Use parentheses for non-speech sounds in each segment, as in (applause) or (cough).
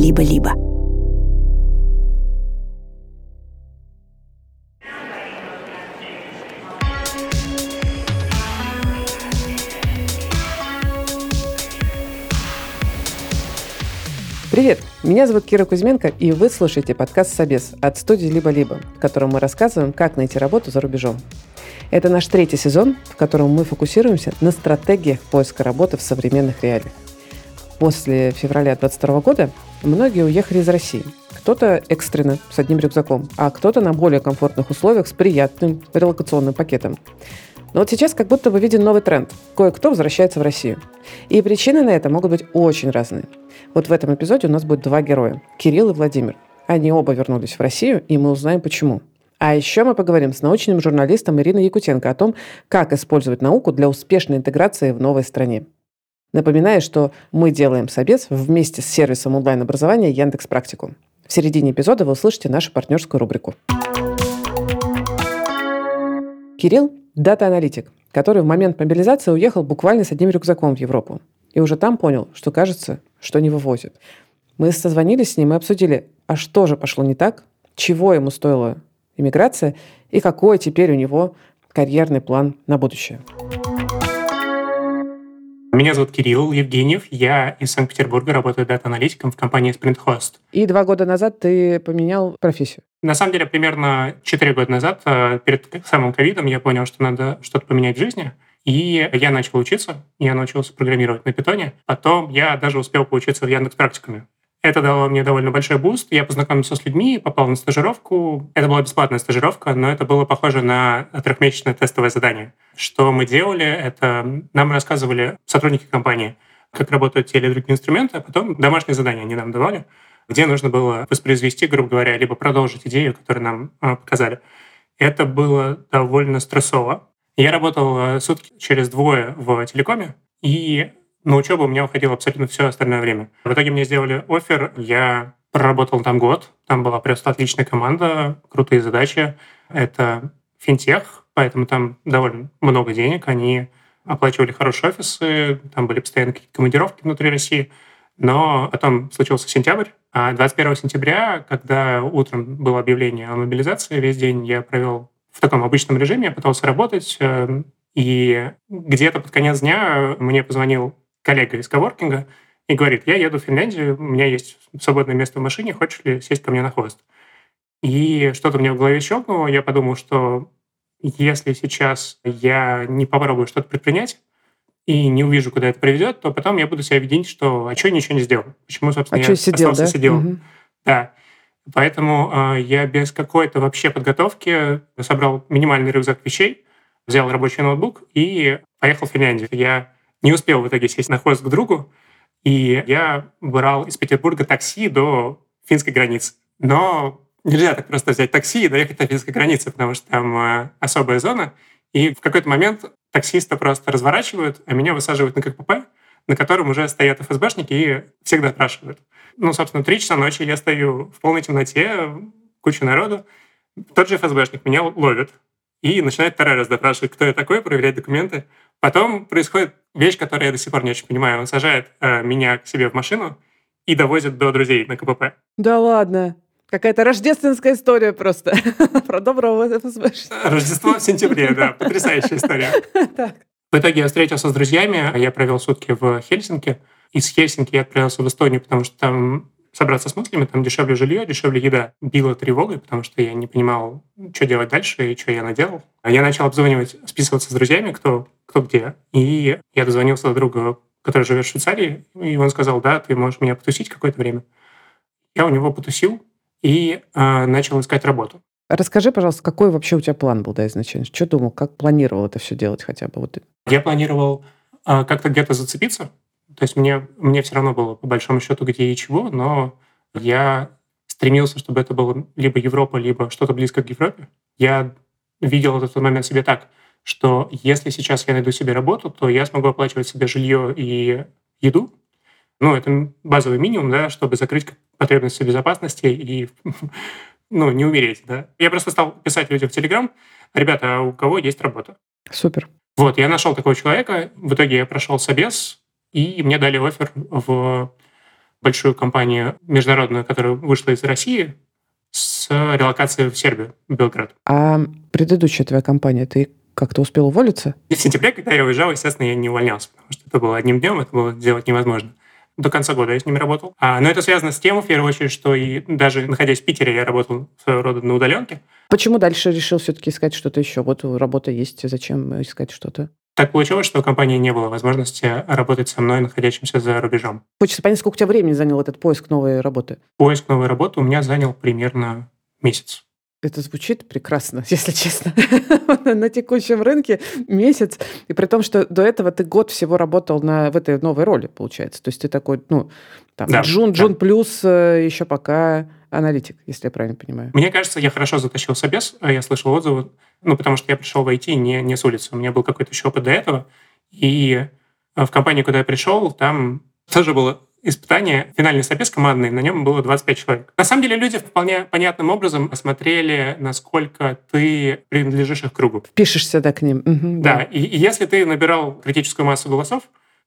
«Либо-либо». Привет! Меня зовут Кира Кузьменко, и вы слушаете подкаст «Собес» от студии «Либо-либо», в котором мы рассказываем, как найти работу за рубежом. Это наш третий сезон, в котором мы фокусируемся на стратегиях поиска работы в современных реалиях. После февраля 2022 года многие уехали из России. Кто-то экстренно, с одним рюкзаком, а кто-то на более комфортных условиях с приятным релокационным пакетом. Но вот сейчас как будто бы виден новый тренд. Кое-кто возвращается в Россию. И причины на это могут быть очень разные. Вот в этом эпизоде у нас будет два героя – Кирилл и Владимир. Они оба вернулись в Россию, и мы узнаем, почему. А еще мы поговорим с научным журналистом Ириной Якутенко о том, как использовать науку для успешной интеграции в новой стране. Напоминаю, что мы делаем собес вместе с сервисом онлайн-образования Яндекс Практику. В середине эпизода вы услышите нашу партнерскую рубрику. Кирилл – дата-аналитик, который в момент мобилизации уехал буквально с одним рюкзаком в Европу. И уже там понял, что кажется, что не вывозит. Мы созвонились с ним и обсудили, а что же пошло не так, чего ему стоила иммиграция и какой теперь у него карьерный план на будущее. Меня зовут Кирилл Евгеньев, я из Санкт-Петербурга, работаю дата-аналитиком в компании SprintHost. И два года назад ты поменял профессию? На самом деле, примерно четыре года назад, э, перед самым ковидом, я понял, что надо что-то поменять в жизни – и я начал учиться, я научился программировать на питоне. Потом я даже успел поучиться в Яндекс Практикуме. Это дало мне довольно большой boost. Я познакомился с людьми, попал на стажировку. Это была бесплатная стажировка, но это было похоже на трехмесячное тестовое задание. Что мы делали, это нам рассказывали сотрудники компании, как работают те или другие инструменты, а потом домашние задания они нам давали, где нужно было воспроизвести, грубо говоря, либо продолжить идею, которую нам а, показали. Это было довольно стрессово, я работал э, сутки через двое в телекоме, и на учебу у меня уходило абсолютно все остальное время. В итоге мне сделали офер, я проработал там год, там была просто отличная команда, крутые задачи. Это финтех, поэтому там довольно много денег, они оплачивали хорошие офисы, там были постоянно какие-то командировки внутри России. Но потом случился сентябрь, а 21 сентября, когда утром было объявление о мобилизации, весь день я провел в таком обычном режиме, я пытался работать, э, и где-то под конец дня мне позвонил коллега из коворкинга и говорит, я еду в Финляндию, у меня есть свободное место в машине, хочешь ли сесть ко мне на хвост? И что-то мне в голове щелкнуло, я подумал, что если сейчас я не попробую что-то предпринять, и не увижу, куда это приведет, то потом я буду себя видеть, что а что я ничего не сделал? Почему, собственно, а я сидел, остался да? сидел? Угу. Да. Поэтому э, я без какой-то вообще подготовки собрал минимальный рюкзак вещей, взял рабочий ноутбук и поехал в Финляндию. Я не успел в итоге сесть на хвост к другу, и я брал из Петербурга такси до финской границы. Но нельзя так просто взять такси и доехать до финской границы, потому что там э, особая зона. И в какой-то момент таксиста просто разворачивают, а меня высаживают на КПП, на котором уже стоят ФСБшники и всех допрашивают. Ну, собственно, три часа ночи я стою в полной темноте, куча народу. Тот же ФСБшник меня ловит и начинает второй раз допрашивать, кто я такой, проверять документы. Потом происходит вещь, которую я до сих пор не очень понимаю. Он сажает э, меня к себе в машину и довозит до друзей на КПП. Да ладно. Какая-то рождественская история просто (laughs) про доброго. Рождество в сентябре, да. (laughs) Потрясающая история. Так. В итоге я встретился с друзьями, я провел сутки в Хельсинки. Из Хельсинки я отправился в Эстонию, потому что там собраться с мыслями, там дешевле жилье, дешевле еда. Била тревогой, потому что я не понимал, что делать дальше и что я наделал. Я начал обзванивать, списываться с друзьями, кто, кто где. И я дозвонился до друга, который живет в Швейцарии, и он сказал, да, ты можешь меня потусить какое-то время. Я у него потусил и э, начал искать работу. Расскажи, пожалуйста, какой вообще у тебя план был да, изначально? Что думал, как планировал это все делать хотя бы? Вот. Я планировал э, как-то где-то зацепиться, то есть мне, мне все равно было по большому счету где и чего, но я стремился, чтобы это было либо Европа, либо что-то близко к Европе. Я видел этот момент себе так, что если сейчас я найду себе работу, то я смогу оплачивать себе жилье и еду. Ну, это базовый минимум, да, чтобы закрыть потребности безопасности и (laughs) ну, не умереть, да. Я просто стал писать людям в Телеграм, ребята, а у кого есть работа? Супер. Вот, я нашел такого человека, в итоге я прошел собес, и мне дали офер в большую компанию международную, которая вышла из России, с релокацией в Сербию, в Белград. А предыдущая твоя компания, ты как-то успел уволиться? И в сентябре, когда я уезжал, естественно, я не увольнялся, потому что это было одним днем, это было сделать невозможно. До конца года я с ними работал. А, но это связано с тем, в первую очередь, что и даже находясь в Питере, я работал своего рода на удаленке. Почему дальше решил все-таки искать что-то еще? Вот работа есть, зачем искать что-то? Так получилось, что у компании не было возможности работать со мной, находящимся за рубежом. Хочется понять, сколько у тебя времени занял этот поиск новой работы? Поиск новой работы у меня занял примерно месяц. Это звучит прекрасно, (laughs) если честно. (laughs) на текущем рынке месяц. И при том, что до этого ты год всего работал на, в этой новой роли, получается. То есть ты такой, ну, там, да, Джун, да. Джун плюс э, еще пока аналитик, если я правильно понимаю. Мне кажется, я хорошо затащил собес. А я слышал отзывы, ну, потому что я пришел в IT не, не с улицы. У меня был какой-то еще опыт до этого. И э, в компании, куда я пришел, там тоже было испытание, финальный собес командный, на нем было 25 человек. На самом деле люди вполне понятным образом осмотрели, насколько ты принадлежишь их кругу. Пишешься, да, к ним. Угу, да, да. И, и если ты набирал критическую массу голосов,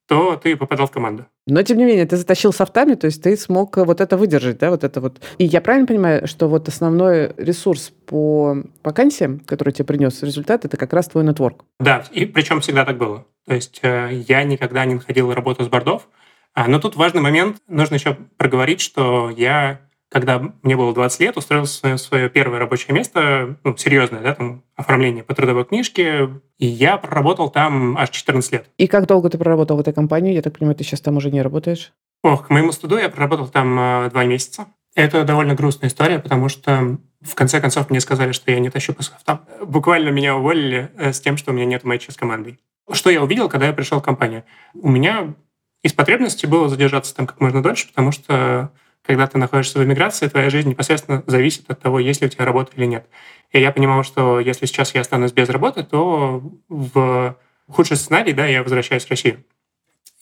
то ты попадал в команду. Но, тем не менее, ты затащил софтами, то есть ты смог вот это выдержать, да, вот это вот. И я правильно понимаю, что вот основной ресурс по вакансиям, который тебе принес результат, это как раз твой нетворк? Да, и причем всегда так было. То есть э, я никогда не находил работу с бордов, а, но тут важный момент, нужно еще проговорить, что я, когда мне было 20 лет, устроился в свое первое рабочее место, ну, серьезное, да, там, оформление по трудовой книжке, и я проработал там аж 14 лет. И как долго ты проработал в этой компании? Я так понимаю, ты сейчас там уже не работаешь? Ох, к моему студу я проработал там э, два месяца. Это довольно грустная история, потому что в конце концов мне сказали, что я не тащу по софтам. Буквально меня уволили э, с тем, что у меня нет матча с командой. Что я увидел, когда я пришел в компанию? У меня из потребности было задержаться там как можно дольше, потому что когда ты находишься в эмиграции, твоя жизнь непосредственно зависит от того, есть ли у тебя работа или нет. И я понимал, что если сейчас я останусь без работы, то в худший сценарий, да, я возвращаюсь в Россию.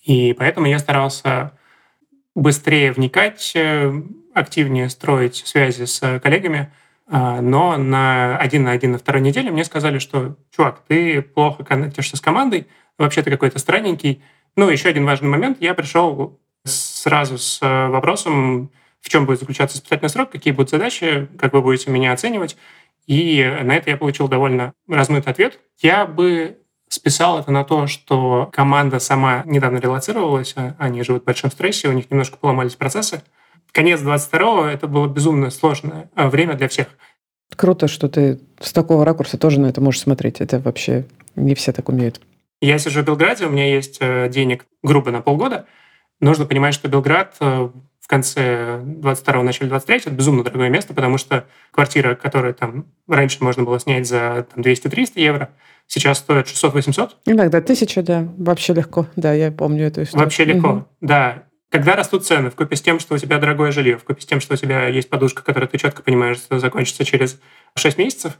И поэтому я старался быстрее вникать, э, активнее строить связи с коллегами, а, но на один на один на второй неделе мне сказали, что, чувак, ты плохо коннектишься с командой, вообще ты какой-то странненький, ну, еще один важный момент. Я пришел сразу с э, вопросом, в чем будет заключаться испытательный срок, какие будут задачи, как вы будете меня оценивать. И на это я получил довольно размытый ответ. Я бы списал это на то, что команда сама недавно релацировалась, а они живут в большом стрессе, у них немножко поломались процессы. Конец 22-го — это было безумно сложное э, время для всех. Круто, что ты с такого ракурса тоже на это можешь смотреть. Это вообще не все так умеют. Я сижу в Белграде, у меня есть э, денег грубо на полгода. Нужно понимать, что Белград э, в конце 22-го, начале 23 это безумно дорогое место, потому что квартира, которую там раньше можно было снять за 200-300 евро, сейчас стоит 600-800. Иногда тысяча, да, вообще легко. Да, я помню эту историю. Вообще легко, угу. да. Когда растут цены, в купе с тем, что у тебя дорогое жилье, в купе с тем, что у тебя есть подушка, которую ты четко понимаешь, что закончится через 6 месяцев,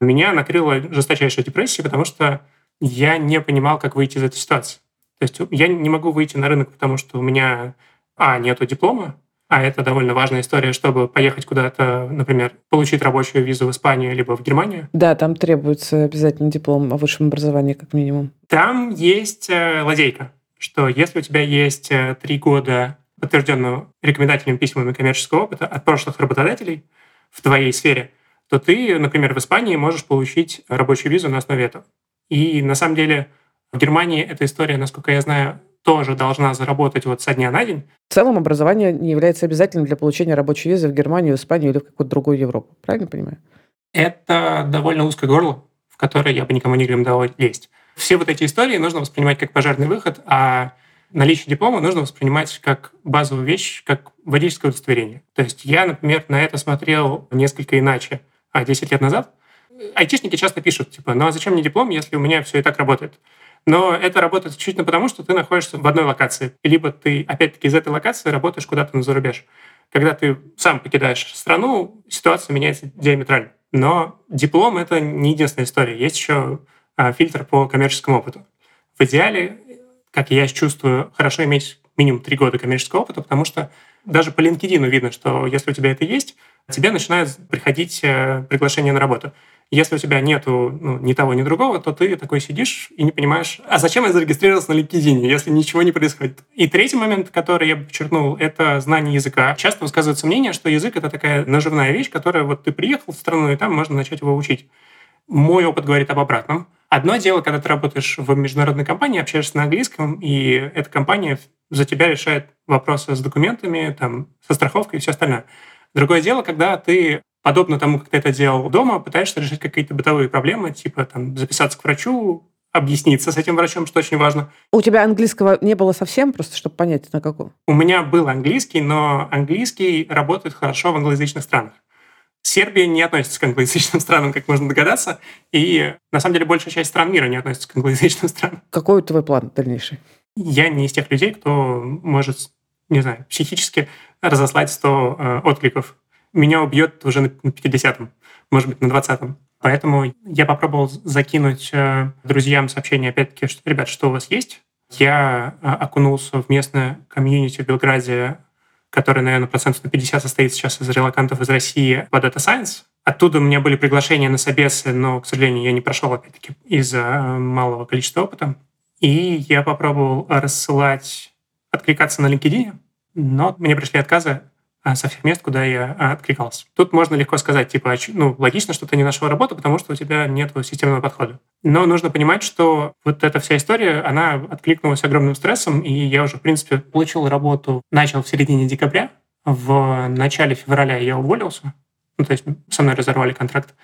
меня накрыла жесточайшая депрессия, потому что я не понимал, как выйти из этой ситуации. То есть я не могу выйти на рынок, потому что у меня, а, нету диплома, а это довольно важная история, чтобы поехать куда-то, например, получить рабочую визу в Испанию либо в Германию. Да, там требуется обязательно диплом о высшем образовании, как минимум. Там есть э, лазейка, что если у тебя есть э, три года подтвержденного рекомендательными письмами коммерческого опыта от прошлых работодателей в твоей сфере, то ты, например, в Испании можешь получить рабочую визу на основе этого. И на самом деле в Германии эта история, насколько я знаю, тоже должна заработать вот со дня на день. В целом образование не является обязательным для получения рабочей визы в Германию, в Испанию или в какую-то другую Европу. Правильно понимаю? Это довольно узкое горло, в которое я бы никому не рекомендовал лезть. Все вот эти истории нужно воспринимать как пожарный выход, а наличие диплома нужно воспринимать как базовую вещь, как водительское удостоверение. То есть я, например, на это смотрел несколько иначе а 10 лет назад – айтишники часто пишут, типа, ну а зачем мне диплом, если у меня все и так работает? Но это работает исключительно потому, что ты находишься в одной локации. Либо ты, опять-таки, из этой локации работаешь куда-то на зарубеж. Когда ты сам покидаешь страну, ситуация меняется диаметрально. Но диплом — это не единственная история. Есть еще а, фильтр по коммерческому опыту. В идеале, как я чувствую, хорошо иметь минимум три года коммерческого опыта, потому что даже по LinkedIn видно, что если у тебя это есть, тебе начинают приходить э, приглашения на работу. Если у тебя нету ну, ни того, ни другого, то ты такой сидишь и не понимаешь, а зачем я зарегистрировался на LinkedIn, если ничего не происходит. И третий момент, который я подчеркнул, это знание языка. Часто высказывается мнение, что язык — это такая наживная вещь, которая вот ты приехал в страну, и там можно начать его учить. Мой опыт говорит об обратном. Одно дело, когда ты работаешь в международной компании, общаешься на английском, и эта компания за тебя решает вопросы с документами, там, со страховкой и все остальное. Другое дело, когда ты подобно тому, как ты это делал дома, пытаешься решить какие-то бытовые проблемы, типа там записаться к врачу, объясниться с этим врачом, что очень важно. У тебя английского не было совсем, просто чтобы понять, на каком? У меня был английский, но английский работает хорошо в англоязычных странах. Сербия не относится к англоязычным странам, как можно догадаться, и на самом деле большая часть стран мира не относится к англоязычным странам. Какой твой план дальнейший? Я не из тех людей, кто может, не знаю, психически разослать 100 э, откликов меня убьет уже на 50-м, может быть, на 20-м. Поэтому я попробовал закинуть э, друзьям сообщение, опять-таки, что, ребят, что у вас есть? Я э, окунулся в местное комьюнити в Белграде, которое, наверное, процентов на 50 состоит сейчас из релакантов из России по Data Science. Оттуда у меня были приглашения на собесы, но, к сожалению, я не прошел, опять-таки, из-за малого количества опыта. И я попробовал рассылать, откликаться на LinkedIn, но мне пришли отказы а, со всех мест, куда я а, откликался. Тут можно легко сказать, типа, ну, логично, что ты не нашел работу, потому что у тебя нет системного подхода. Но нужно понимать, что вот эта вся история, она откликнулась огромным стрессом, и я уже, в принципе, получил работу, начал в середине декабря, в начале февраля я уволился, ну, то есть со мной разорвали контракт,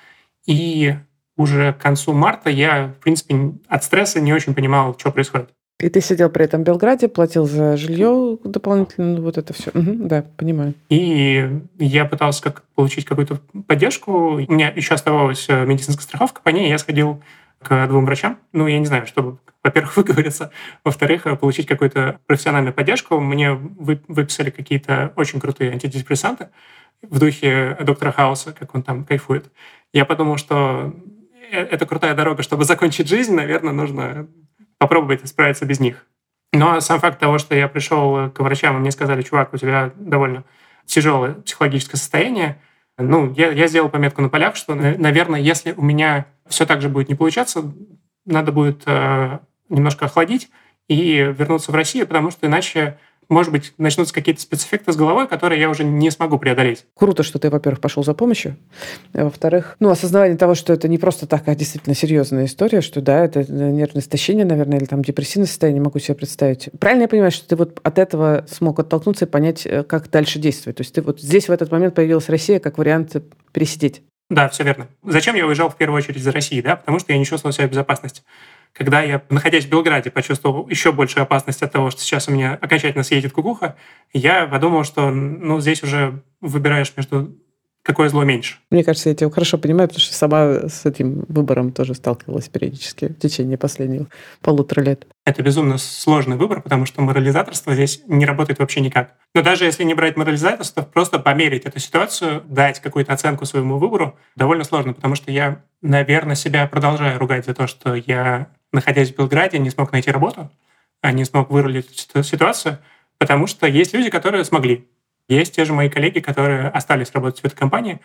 и уже к концу марта я, в принципе, от стресса не очень понимал, что происходит. И ты сидел при этом в Белграде, платил за жилье дополнительно, ну, вот это все. Угу, да, понимаю. И я пытался как получить какую-то поддержку. У меня еще оставалась э, медицинская страховка, по ней я сходил к двум врачам. Ну, я не знаю, чтобы, во-первых, (laughs) выговориться, во-вторых, э, получить какую-то профессиональную поддержку. Мне выписали какие-то очень крутые антидепрессанты в духе доктора Хауса, как он там кайфует. Я подумал, что э, это крутая дорога, чтобы закончить жизнь, наверное, нужно попробовать справиться без них. Но сам факт того, что я пришел к врачам, и мне сказали, чувак, у тебя довольно тяжелое психологическое состояние, ну, я, я сделал пометку на полях, что, наверное, если у меня все так же будет не получаться, надо будет э, немножко охладить и вернуться в Россию, потому что иначе может быть, начнутся какие-то спецэффекты с головой, которые я уже не смогу преодолеть. Круто, что ты, во-первых, пошел за помощью. А во-вторых, ну, осознавание того, что это не просто так, а действительно серьезная история, что да, это нервное истощение, наверное, или там депрессивное состояние, могу себе представить. Правильно я понимаю, что ты вот от этого смог оттолкнуться и понять, э, как дальше действовать? То есть ты вот здесь в этот момент появилась Россия как вариант пересидеть? Да, все верно. Зачем я уезжал в первую очередь из России? Да? Потому что я не чувствовал себя в безопасности. Когда я, находясь в Белграде, почувствовал еще большую опасность от того, что сейчас у меня окончательно съедет кукуха, я подумал, что ну, здесь уже выбираешь между какое зло меньше. Мне кажется, я тебя хорошо понимаю, потому что сама с этим выбором тоже сталкивалась периодически в течение последних полутора лет. Это безумно сложный выбор, потому что морализаторство здесь не работает вообще никак. Но даже если не брать морализаторство, просто померить эту ситуацию, дать какую-то оценку своему выбору, довольно сложно, потому что я, наверное, себя продолжаю ругать за то, что я, находясь в Белграде, не смог найти работу, а не смог вырулить эту ситуацию, потому что есть люди, которые смогли. Есть те же мои коллеги, которые остались работать в этой компании,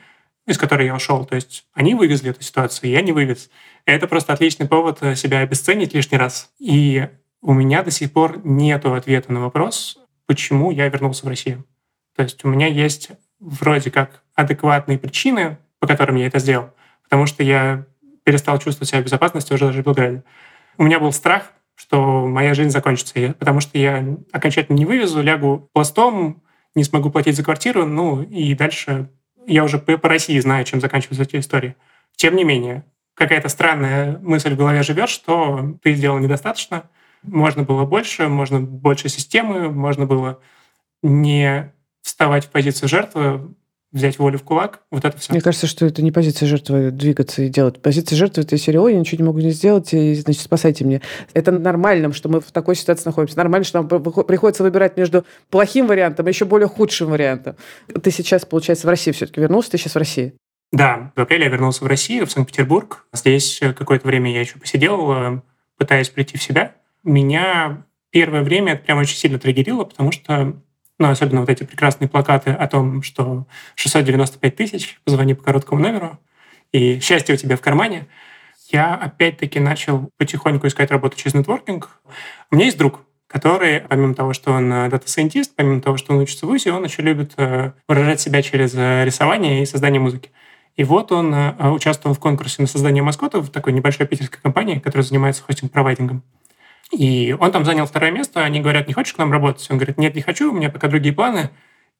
из которой я ушел. То есть они вывезли эту ситуацию, я не вывез. Это просто отличный повод э, себя обесценить лишний раз. И у меня до сих пор нет ответа на вопрос, почему я вернулся в Россию. То есть у меня есть вроде как адекватные причины, по которым я это сделал. Потому что я перестал чувствовать себя в безопасности уже даже в Белграде. У меня был страх, что моя жизнь закончится, потому что я окончательно не вывезу, лягу пластом, не смогу платить за квартиру, ну и дальше я уже по, России знаю, чем заканчиваются эти истории. Тем не менее, какая-то странная мысль в голове живет, что ты сделал недостаточно, можно было больше, можно больше системы, можно было не вставать в позицию жертвы, взять волю в кулак, вот это все. Мне кажется, что это не позиция жертвы двигаться и делать. Позиция жертвы — это серия, ой, я ничего не могу не сделать, и, значит, спасайте меня. Это нормально, что мы в такой ситуации находимся. Нормально, что нам приходится выбирать между плохим вариантом и еще более худшим вариантом. Ты сейчас, получается, в России все-таки вернулся, ты сейчас в России? Да, в апреле я вернулся в Россию, в Санкт-Петербург. Здесь какое-то время я еще посидел, э, пытаясь прийти в себя. Меня первое время это прям очень сильно триггерило, потому что ну, особенно вот эти прекрасные плакаты о том, что 695 тысяч, позвони по короткому номеру, и счастье у тебя в кармане, я опять-таки начал потихоньку искать работу через нетворкинг. У меня есть друг, который, помимо того, что он э, data scientist, помимо того, что он учится в ВУЗе, он еще любит э, выражать себя через э, рисование и создание музыки. И вот он участвовал в конкурсе на создание маскотов в такой небольшой питерской компании, которая занимается хостинг-провайдингом. И он там занял второе место, они говорят, не хочешь к нам работать? Он говорит, нет, не хочу, у меня пока другие планы.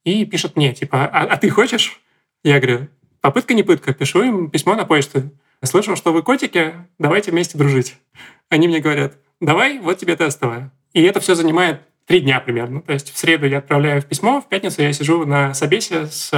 И пишет мне, типа, а, а ты хочешь? Я говорю, попытка не пытка, пишу им письмо на почту. Слышал, что вы котики, давайте вместе дружить. Они мне говорят, давай, вот тебе тестовое. И это все занимает три дня примерно. То есть в среду я отправляю в письмо, в пятницу я сижу на собесе с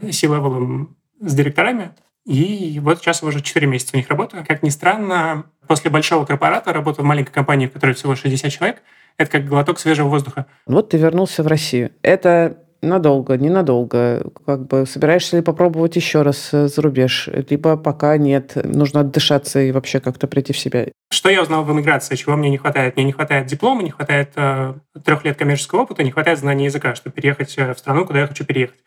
C-level, с директорами, и вот сейчас уже 4 месяца у них работаю. Как ни странно, после большого корпората работа в маленькой компании, в которой всего 60 человек, это как глоток свежего воздуха. Вот ты вернулся в Россию. Это надолго, ненадолго. Как бы собираешься ли попробовать еще раз э, за рубеж? Либо пока нет, нужно отдышаться и вообще как-то прийти в себя. Что я узнал в эмиграции, чего мне не хватает? Мне не хватает диплома, не хватает э, трех лет коммерческого опыта, не хватает знания языка, чтобы переехать э, в страну, куда я хочу переехать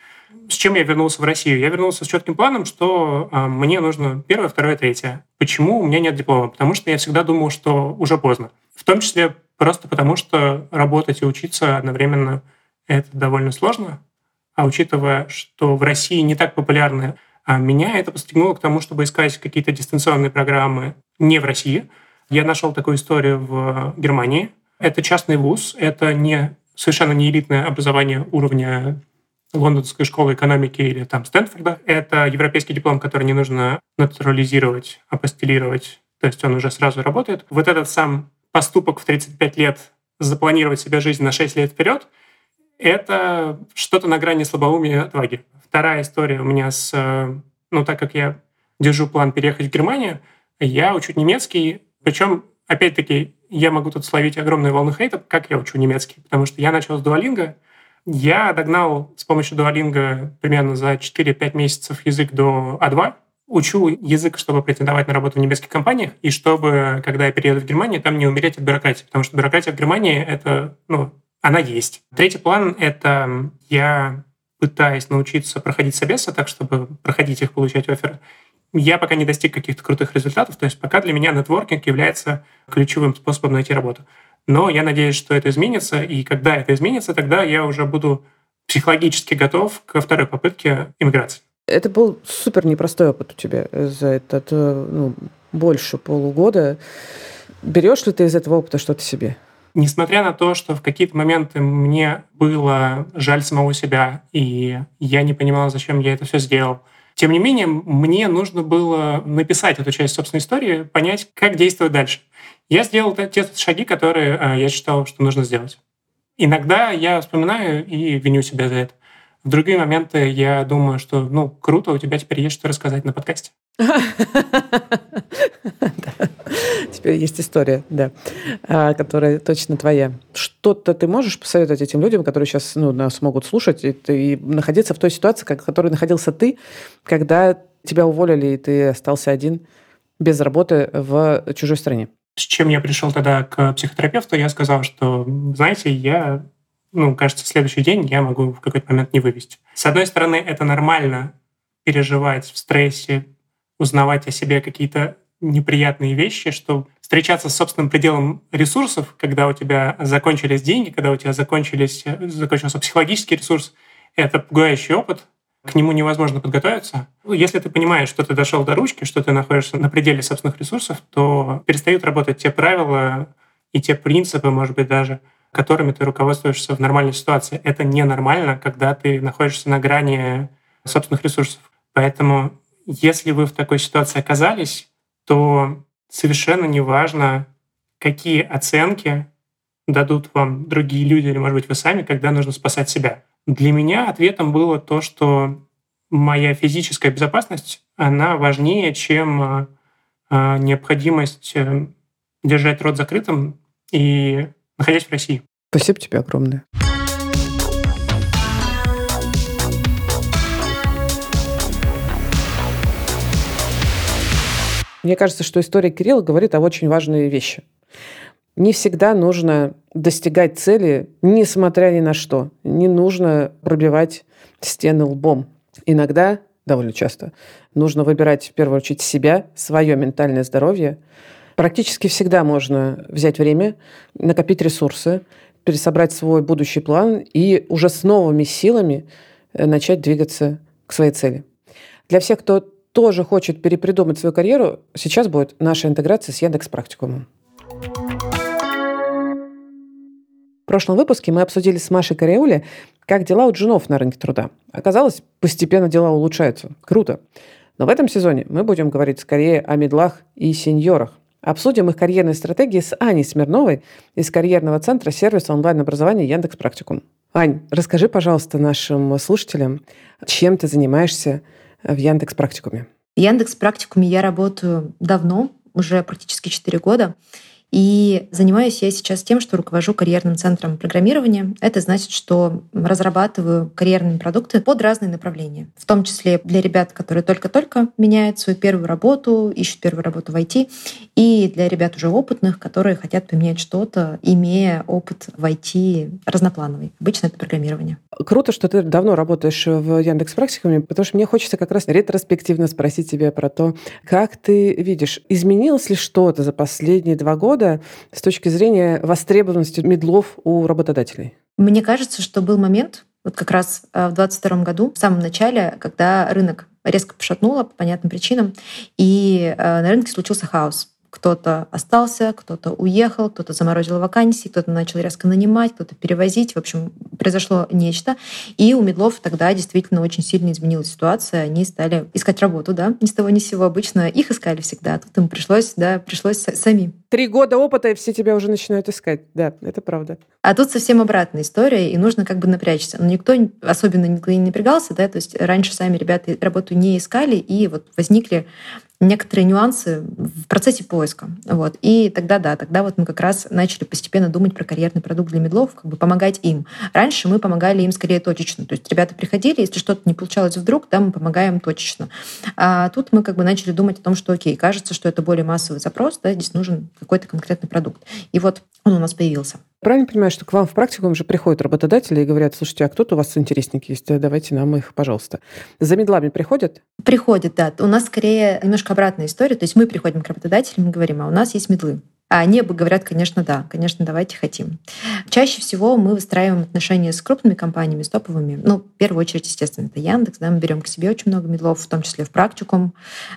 с чем я вернулся в Россию? Я вернулся с четким планом, что э, мне нужно первое, второе, третье. Почему у меня нет диплома? Потому что я всегда думал, что уже поздно. В том числе просто потому, что работать и учиться одновременно это довольно сложно. А учитывая, что в России не так популярны, а меня это подстегнуло к тому, чтобы искать какие-то дистанционные программы не в России. Я нашел такую историю в Германии. Это частный вуз, это не совершенно не элитное образование уровня Лондонской школы экономики или там Стэнфорда. Это европейский диплом, который не нужно натурализировать, апостелировать. То есть он уже сразу работает. Вот этот сам поступок в 35 лет запланировать себе жизнь на 6 лет вперед, это что-то на грани слабоумия и отваги. Вторая история у меня с... Ну, так как я держу план переехать в Германию, я учу немецкий, причем, опять-таки, я могу тут словить огромную волну хейта, как я учу немецкий, потому что я начал с дуалинга, я догнал с помощью Duolingo примерно за 4-5 месяцев язык до А2. Учу язык, чтобы претендовать на работу в немецких компаниях, и чтобы, когда я перееду в Германию, там не умереть от бюрократии, потому что бюрократия в Германии — это, ну, она есть. Третий план — это я пытаюсь научиться проходить собесы так, чтобы проходить их, получать оферы. Я пока не достиг каких-то крутых результатов, то есть пока для меня нетворкинг является ключевым способом найти работу. Но я надеюсь, что это изменится, и когда это изменится, тогда я уже буду психологически готов ко второй попытке иммиграции. Это был супер непростой опыт у тебя за этот э, ну, больше полугода. Берешь ли ты из этого опыта что-то себе? Несмотря на то, что в какие-то моменты мне было жаль самого себя, и я не понимал, зачем я это все сделал, тем не менее, мне нужно было написать эту часть собственной истории, понять, как действовать дальше. Я сделал те шаги, которые э, я считал, что нужно сделать. Иногда я вспоминаю и виню себя за это. В другие моменты я думаю, что, ну, круто, у тебя теперь есть что рассказать на подкасте. (laughs) Теперь есть история, да, а, которая точно твоя. Что-то ты можешь посоветовать этим людям, которые сейчас ну, нас могут слушать и, и находиться в той ситуации, в которой находился ты, когда тебя уволили, и ты остался один без работы в чужой стране? С чем я пришел тогда к психотерапевту, я сказал, что, знаете, я ну, кажется, следующий день я могу в какой-то момент не вывести. С одной стороны, это нормально переживать в стрессе, узнавать о себе какие-то неприятные вещи, что встречаться с собственным пределом ресурсов, когда у тебя закончились деньги, когда у тебя закончились, закончился психологический ресурс, это пугающий опыт, к нему невозможно подготовиться. Если ты понимаешь, что ты дошел до ручки, что ты находишься на пределе собственных ресурсов, то перестают работать те правила и те принципы, может быть, даже, которыми ты руководствуешься в нормальной ситуации. Это ненормально, когда ты находишься на грани собственных ресурсов. Поэтому, если вы в такой ситуации оказались, то совершенно неважно, какие оценки дадут вам другие люди или, может быть, вы сами, когда нужно спасать себя. Для меня ответом было то, что моя физическая безопасность, она важнее, чем э, э, необходимость э, держать рот закрытым и находясь в России. Спасибо тебе огромное. Мне кажется, что история Кирилла говорит о очень важной вещи. Не всегда нужно достигать цели, несмотря ни на что. Не нужно пробивать стены лбом. Иногда, довольно часто, нужно выбирать в первую очередь себя, свое ментальное здоровье. Практически всегда можно взять время, накопить ресурсы, пересобрать свой будущий план и уже с новыми силами э, начать двигаться к своей цели. Для всех, кто тоже хочет перепридумать свою карьеру, сейчас будет наша интеграция с Яндекс Практикумом. В прошлом выпуске мы обсудили с Машей Кариули, как дела у джунов на рынке труда. Оказалось, постепенно дела улучшаются. Круто. Но в этом сезоне мы будем говорить скорее о медлах и сеньорах. Обсудим их карьерные стратегии с Аней Смирновой из карьерного центра сервиса онлайн-образования Яндекс Практикум. Ань, расскажи, пожалуйста, нашим слушателям, чем ты занимаешься в Яндекс Практикуме? В Яндекс Практикуме я работаю давно, уже практически 4 года. И занимаюсь я сейчас тем, что руковожу карьерным центром программирования. Это значит, что разрабатываю карьерные продукты под разные направления, в том числе для ребят, которые только-только меняют свою первую работу, ищут первую работу в IT, и для ребят уже опытных, которые хотят поменять что-то, имея опыт в IT разноплановый. Обычно это программирование. Круто, что ты давно работаешь в Яндекс Практикуме, потому что мне хочется как раз ретроспективно спросить тебя про то, как ты видишь, изменилось ли что-то за последние два года, года с точки зрения востребованности медлов у работодателей? Мне кажется, что был момент, вот как раз э, в 2022 году, в самом начале, когда рынок резко пошатнуло по понятным причинам, и э, на рынке случился хаос. Кто-то остался, кто-то уехал, кто-то заморозил вакансии, кто-то начал резко нанимать, кто-то перевозить. В общем, произошло нечто. И у медлов тогда действительно очень сильно изменилась ситуация. Они стали искать работу, да, ни с того ни с сего. Обычно их искали всегда, а тут им пришлось, да, пришлось самим. Три года опыта, и все тебя уже начинают искать. Да, это правда. А тут совсем обратная история, и нужно как бы напрячься. Но никто, особенно никто не напрягался, да, то есть раньше сами ребята работу не искали, и вот возникли некоторые нюансы в процессе поиска. Вот. И тогда, да, тогда вот мы как раз начали постепенно думать про карьерный продукт для медлов, как бы помогать им. Раньше мы помогали им скорее точечно. То есть ребята приходили, если что-то не получалось вдруг, да, мы помогаем точечно. А тут мы как бы начали думать о том, что окей, кажется, что это более массовый запрос, да, здесь нужен какой-то конкретный продукт. И вот он у нас появился. Правильно понимаю, что к вам в практикум же приходят работодатели и говорят, слушайте, а кто-то у вас интересник есть, давайте нам их, пожалуйста. За медлами приходят? Приходят, да. У нас скорее немножко обратная история. То есть мы приходим к работодателям и говорим, а у нас есть медлы. А они говорят, конечно, да, конечно, давайте хотим. Чаще всего мы выстраиваем отношения с крупными компаниями, с топовыми. Ну, в первую очередь, естественно, это Яндекс, да, мы берем к себе очень много медлов, в том числе в практикум,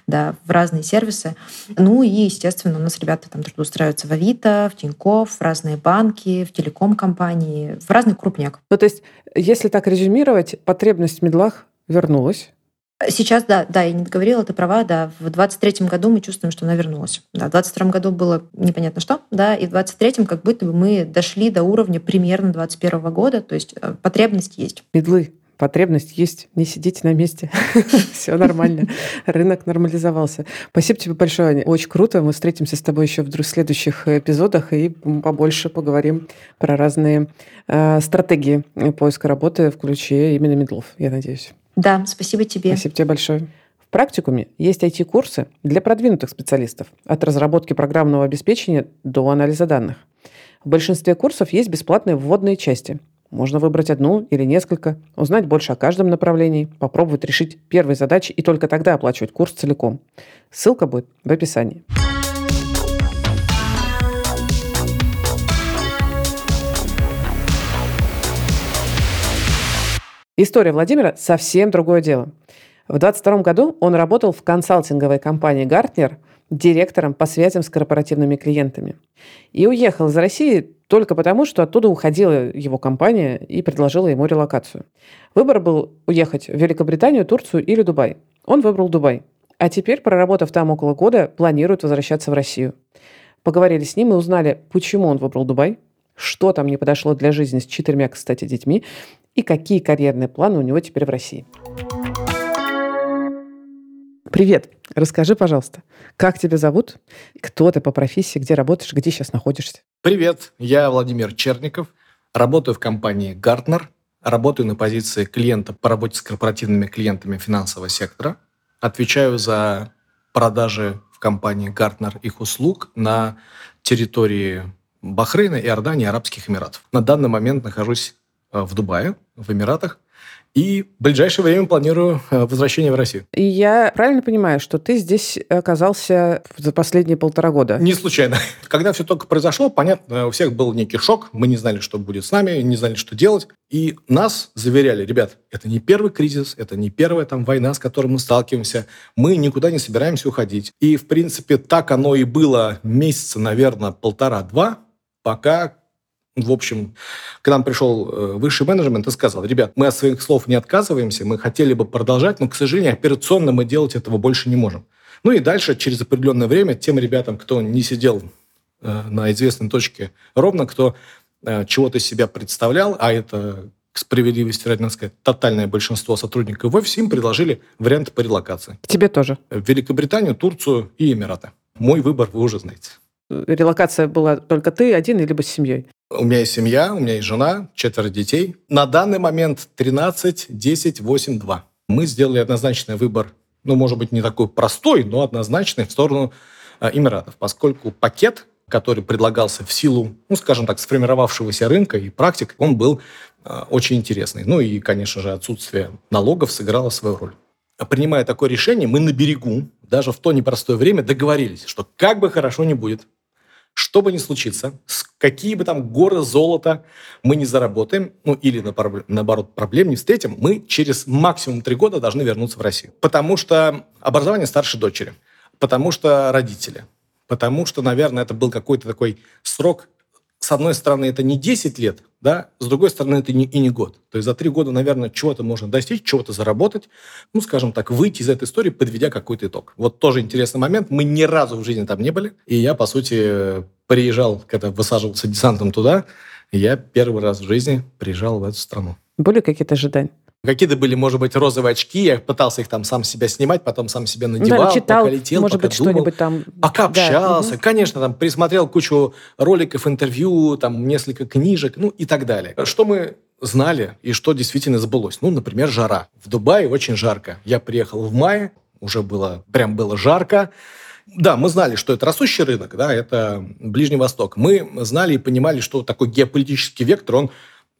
да, в разные сервисы. Ну и, естественно, у нас ребята там трудоустраиваются в Авито, в Тинькофф, в разные банки, в телеком-компании, в разный крупняк. Ну, то есть, если так резюмировать, потребность в медлах вернулась, Сейчас, да, да, я не договорила, ты права, да. В 23-м году мы чувствуем, что она вернулась. Да, в 22-м году было непонятно что, да, и в 23-м как будто бы мы дошли до уровня примерно 21 -го года, то есть э, потребность есть. Медлы, потребность есть, не сидите на месте. (laughs) Все нормально. Рынок нормализовался. Спасибо тебе большое, Аня. Очень круто. Мы встретимся с тобой еще в следующих эпизодах и побольше поговорим про разные э, стратегии поиска работы в ключе именно медлов, я надеюсь. Да, спасибо тебе. Спасибо тебе большое. В практикуме есть IT-курсы для продвинутых специалистов, от разработки программного обеспечения до анализа данных. В большинстве курсов есть бесплатные вводные части. Можно выбрать одну или несколько, узнать больше о каждом направлении, попробовать решить первые задачи и только тогда оплачивать курс целиком. Ссылка будет в описании. История Владимира совсем другое дело. В 22 году он работал в консалтинговой компании «Гартнер» директором по связям с корпоративными клиентами. И уехал из России только потому, что оттуда уходила его компания и предложила ему релокацию. Выбор был уехать в Великобританию, Турцию или Дубай. Он выбрал Дубай. А теперь, проработав там около года, планирует возвращаться в Россию. Поговорили с ним и узнали, почему он выбрал Дубай, что там не подошло для жизни с четырьмя, кстати, детьми, и какие карьерные планы у него теперь в России. Привет. Расскажи, пожалуйста, как тебя зовут, кто ты по профессии, где работаешь, где сейчас находишься? Привет, я Владимир Черников, работаю в компании Gartner, работаю на позиции клиента по работе с корпоративными клиентами финансового сектора, отвечаю за продажи в компании Gartner их услуг на территории Бахрейна, Иордании, Арабских Эмиратов. На данный момент нахожусь в Дубае, в Эмиратах. И в ближайшее время планирую э, возвращение в Россию. И я правильно понимаю, что ты здесь оказался за последние полтора года? Не случайно. (laughs) Когда все только произошло, понятно, у всех был некий шок. Мы не знали, что будет с нами, не знали, что делать. И нас заверяли, ребят, это не первый кризис, это не первая там война, с которой мы сталкиваемся. Мы никуда не собираемся уходить. И, в принципе, так оно и было месяца, наверное, полтора-два, пока в общем, к нам пришел э, высший менеджмент и сказал, ребят, мы от своих слов не отказываемся, мы хотели бы продолжать, но, к сожалению, операционно мы делать этого больше не можем. Ну и дальше, через определенное время, тем ребятам, кто не сидел э, на известной точке ровно, кто э, чего-то из себя представлял, а это, к справедливости ради, надо сказать, тотальное большинство сотрудников в офисе, им предложили варианты по релокации. Тебе тоже? В Великобританию, Турцию и Эмираты. Мой выбор вы уже знаете. Релокация была только ты один, либо с семьей? У меня есть семья, у меня есть жена, четверо детей. На данный момент 13, 10, 8, 2. Мы сделали однозначный выбор, ну, может быть, не такой простой, но однозначный в сторону э, Эмиратов, поскольку пакет, который предлагался в силу, ну, скажем так, сформировавшегося рынка и практик, он был э, очень интересный. Ну и, конечно же, отсутствие налогов сыграло свою роль. Принимая такое решение, мы на берегу, даже в то непростое время, договорились, что как бы хорошо ни будет, что бы ни случится, какие бы там горы золота мы не заработаем, ну или наоборот проблем не встретим, мы через максимум три года должны вернуться в Россию. Потому что образование старшей дочери, потому что родители, потому что, наверное, это был какой-то такой срок с одной стороны, это не 10 лет, да, с другой стороны, это не, и не год. То есть за три года, наверное, чего-то можно достичь, чего-то заработать, ну, скажем так, выйти из этой истории, подведя какой-то итог. Вот тоже интересный момент. Мы ни разу в жизни там не были, и я, по сути, приезжал, когда высаживался десантом туда, я первый раз в жизни приезжал в эту страну. Были какие-то ожидания? Какие-то были, может быть, розовые очки, я пытался их там сам себя снимать, потом сам себя надевал, да, читал, пока летел, может пока быть, что-нибудь там... пока общался. Да. Конечно, там присмотрел кучу роликов, интервью, там несколько книжек, ну и так далее. Что мы знали и что действительно сбылось? Ну, например, жара. В Дубае очень жарко. Я приехал в мае, уже было, прям было жарко. Да, мы знали, что это растущий рынок, да, это Ближний Восток. Мы знали и понимали, что такой геополитический вектор, он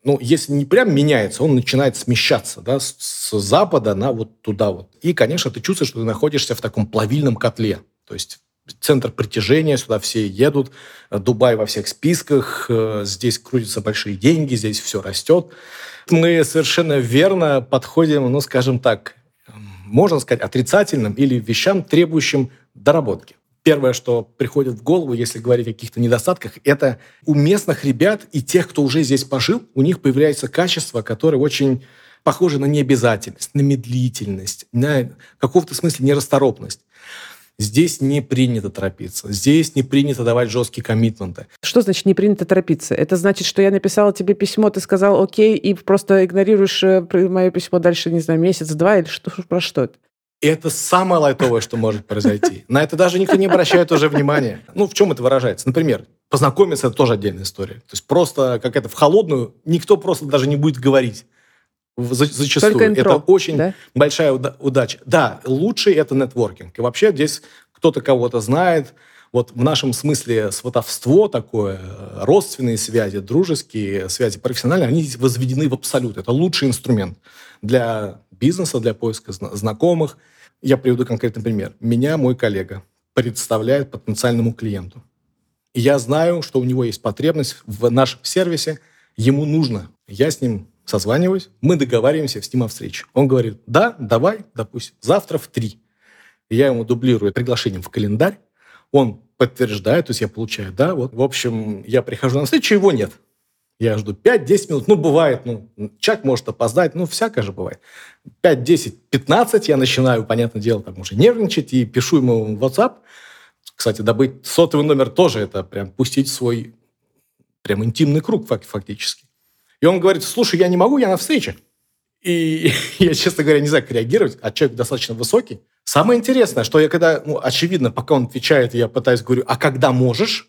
ну, если не прям меняется, он начинает смещаться, да, с, с запада на вот туда вот. И, конечно, ты чувствуешь, что ты находишься в таком плавильном котле. То есть центр притяжения, сюда все едут, Дубай во всех списках, э, здесь крутятся большие деньги, здесь все растет. Мы совершенно верно подходим, ну, скажем так, можно сказать, отрицательным или вещам, требующим доработки. Первое, что приходит в голову, если говорить о каких-то недостатках, это у местных ребят и тех, кто уже здесь пожил, у них появляются качества, которые очень похожи на необязательность, на медлительность, на какого-то смысле нерасторопность. Здесь не принято торопиться. Здесь не принято давать жесткие коммитменты. Что значит не принято торопиться? Это значит, что я написала тебе письмо, ты сказал окей, и просто игнорируешь э, мое письмо дальше, не знаю, месяц-два или что, про что это? И это самое лайтовое, что может произойти. На это даже никто не обращает уже внимания. Ну, в чем это выражается? Например, познакомиться – это тоже отдельная история. То есть просто как это в холодную никто просто даже не будет говорить. Зачастую. Только интро, это очень да? большая уда- удача. Да, лучший – это нетворкинг. И вообще здесь кто-то кого-то знает. Вот в нашем смысле сватовство такое, родственные связи, дружеские связи, профессиональные, они здесь возведены в абсолют. Это лучший инструмент для бизнеса, для поиска знакомых – я приведу конкретный пример. Меня мой коллега представляет потенциальному клиенту. Я знаю, что у него есть потребность в нашем сервисе, ему нужно. Я с ним созваниваюсь, мы договариваемся с ним о встрече. Он говорит, да, давай, допустим, завтра в три. Я ему дублирую приглашением в календарь, он подтверждает, то есть я получаю, да, вот. В общем, я прихожу на встречу, его нет. Я жду 5-10 минут. Ну, бывает, ну, человек может опоздать, ну, всякое же бывает. 5, 10, 15 я начинаю, понятное дело, там уже нервничать и пишу ему в WhatsApp. Кстати, добыть сотовый номер тоже это прям пустить свой прям интимный круг фактически. И он говорит, слушай, я не могу, я на встрече. И (laughs) я, честно говоря, не знаю, как реагировать, а человек достаточно высокий. Самое интересное, что я когда, ну, очевидно, пока он отвечает, я пытаюсь говорю, а когда можешь?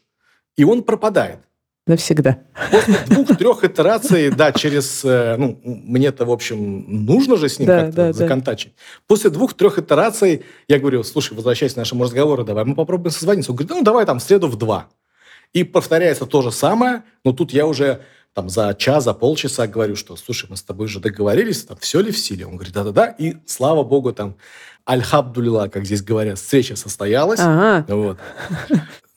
И он пропадает. Навсегда. После двух-трех итераций, да, через... Э, ну, мне-то, в общем, нужно же с ним да, как-то да, законтачить. Да. После двух-трех итераций я говорю, слушай, возвращайся к нашему разговору, давай мы попробуем созвониться. Он говорит, ну, давай там в среду в два. И повторяется то же самое, но тут я уже там за час, за полчаса говорю, что, слушай, мы с тобой же договорились, там все ли в силе? Он говорит, да-да-да, и слава богу, там, альхабдулила, как здесь говорят, встреча состоялась. Ага. Вот.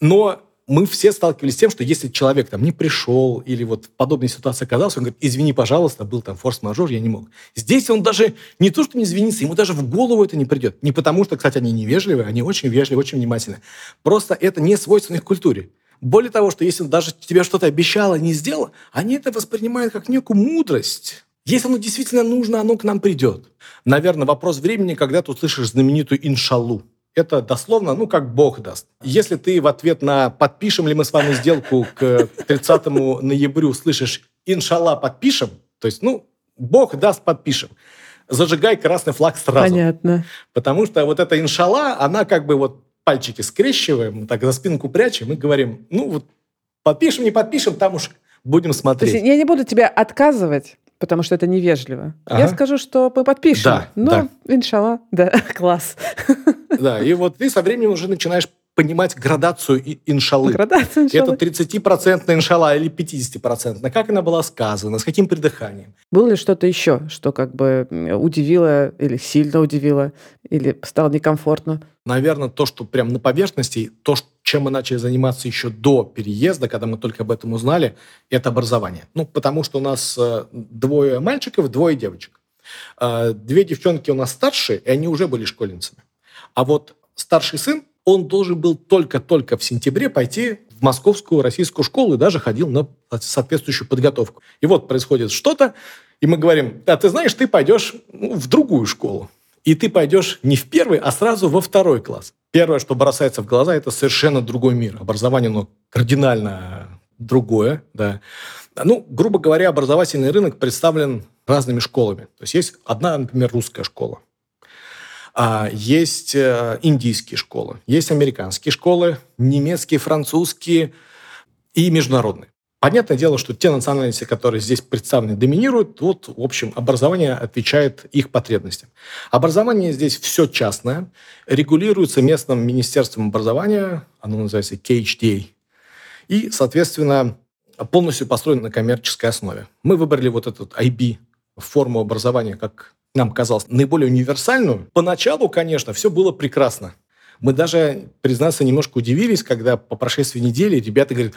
Но мы все сталкивались с тем, что если человек там не пришел или вот в подобной ситуации оказался, он говорит, извини, пожалуйста, был там форс-мажор, я не мог. Здесь он даже не то, что не извинится, ему даже в голову это не придет. Не потому, что, кстати, они невежливые, они очень вежливые, очень внимательны. Просто это не свойственно их культуре. Более того, что если он даже тебе что-то обещал, а не сделал, они это воспринимают как некую мудрость. Если оно действительно нужно, оно к нам придет. Наверное, вопрос времени, когда ты услышишь знаменитую «иншаллу». Это дословно, ну, как Бог даст. Если ты в ответ на «подпишем ли мы с вами сделку к 30 ноябрю» слышишь «иншалла, подпишем», то есть, ну, Бог даст, подпишем. Зажигай красный флаг сразу. Понятно. Потому что вот эта иншалла, она как бы вот пальчики скрещиваем, так за спинку прячем и говорим, ну вот подпишем, не подпишем, там уж будем смотреть. То есть я не буду тебя отказывать, потому что это невежливо. Ага. Я скажу, что мы подпишем. Да, ну, да. иншалла, да, (laughs) класс. (laughs) Да, и вот ты со временем уже начинаешь понимать градацию и- иншаллы. Градация иншалла. Это 30% иншалла или 50%. Как она была сказана, с каким придыханием. Было ли что-то еще, что как бы удивило или сильно удивило, или стало некомфортно? Наверное, то, что прям на поверхности, то, чем мы начали заниматься еще до переезда, когда мы только об этом узнали, это образование. Ну, потому что у нас э, двое мальчиков, двое девочек. Э, Две девчонки у нас старшие, и они уже были школьницами. А вот старший сын, он должен был только-только в сентябре пойти в московскую российскую школу и даже ходил на соответствующую подготовку. И вот происходит что-то, и мы говорим, а ты знаешь, ты пойдешь ну, в другую школу. И ты пойдешь не в первый, а сразу во второй класс. Первое, что бросается в глаза, это совершенно другой мир. Образование, оно кардинально другое, да. Ну, грубо говоря, образовательный рынок представлен разными школами. То есть есть одна, например, русская школа. А есть э, индийские школы, есть американские школы, немецкие, французские и международные. Понятное дело, что те национальности, которые здесь представлены, доминируют. Вот, в общем, образование отвечает их потребностям. Образование здесь все частное, регулируется местным министерством образования, оно называется KHDA, и, соответственно, полностью построено на коммерческой основе. Мы выбрали вот этот IB, форму образования, как нам казалось, наиболее универсальную. Поначалу, конечно, все было прекрасно. Мы даже, признаться, немножко удивились, когда по прошествии недели ребята говорят,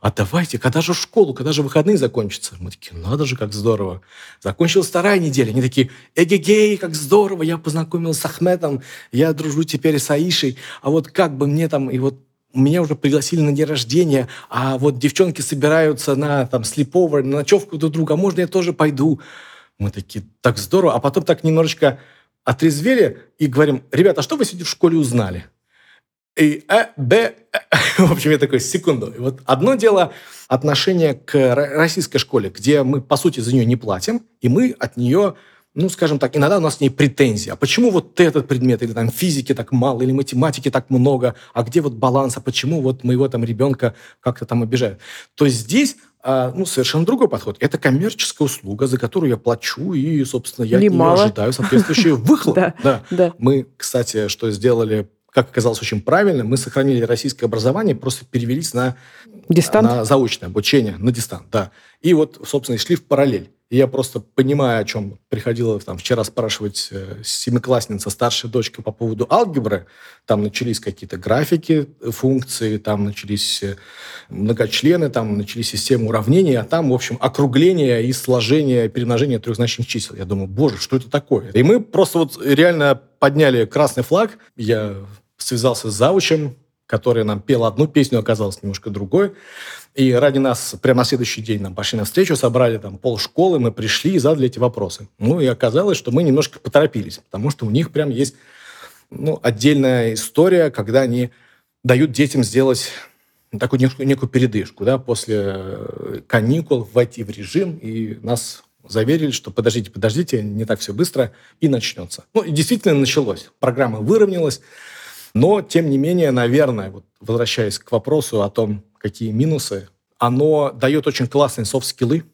а давайте, когда же школу, когда же выходные закончатся? Мы такие, надо же, как здорово. Закончилась вторая неделя. Они такие, эгегей, как здорово, я познакомился с Ахметом, я дружу теперь с Аишей, а вот как бы мне там, и вот меня уже пригласили на день рождения, а вот девчонки собираются на там слеповер, на ночевку друг друга, а можно я тоже пойду? Мы такие, так здорово. А потом так немножечко отрезвели и говорим, ребята, а что вы сегодня в школе узнали? И э, б, э, (laughs) в общем, я такой, секунду. И вот одно дело отношение к ро- российской школе, где мы, по сути, за нее не платим, и мы от нее, ну, скажем так, иногда у нас с ней претензии. А почему вот этот предмет, или там физики так мало, или математики так много, а где вот баланс, а почему вот моего там ребенка как-то там обижают? То есть здесь а, ну, совершенно другой подход. Это коммерческая услуга, за которую я плачу, и, собственно, я Немало. ожидаю соответствующий (laughs) выхлоп. Да. Да. Мы, кстати, что сделали, как оказалось очень правильно, мы сохранили российское образование, просто перевелись на, на заочное обучение, на дистант, да. И вот, собственно, шли в параллель. И я просто понимаю, о чем приходила там вчера спрашивать э, семиклассница, старшая дочка по поводу алгебры. Там начались какие-то графики, э, функции, там начались э, многочлены, там начались системы уравнений, а там, в общем, округление и сложение, перемножение трехзначных чисел. Я думаю, боже, что это такое? И мы просто вот реально подняли красный флаг. Я связался с заучем, который нам пел одну песню, оказалось немножко другой. И ради нас прямо на следующий день нам пошли на встречу, собрали там пол школы, мы пришли и задали эти вопросы. Ну и оказалось, что мы немножко поторопились, потому что у них прям есть ну, отдельная история, когда они дают детям сделать такую некую, некую передышку, да, после э, каникул войти в режим, и нас заверили, что подождите, подождите, не так все быстро, и начнется. Ну, и действительно началось. Программа выровнялась, но, тем не менее, наверное, вот возвращаясь к вопросу о том, какие минусы, оно дает очень классные софт-скиллы,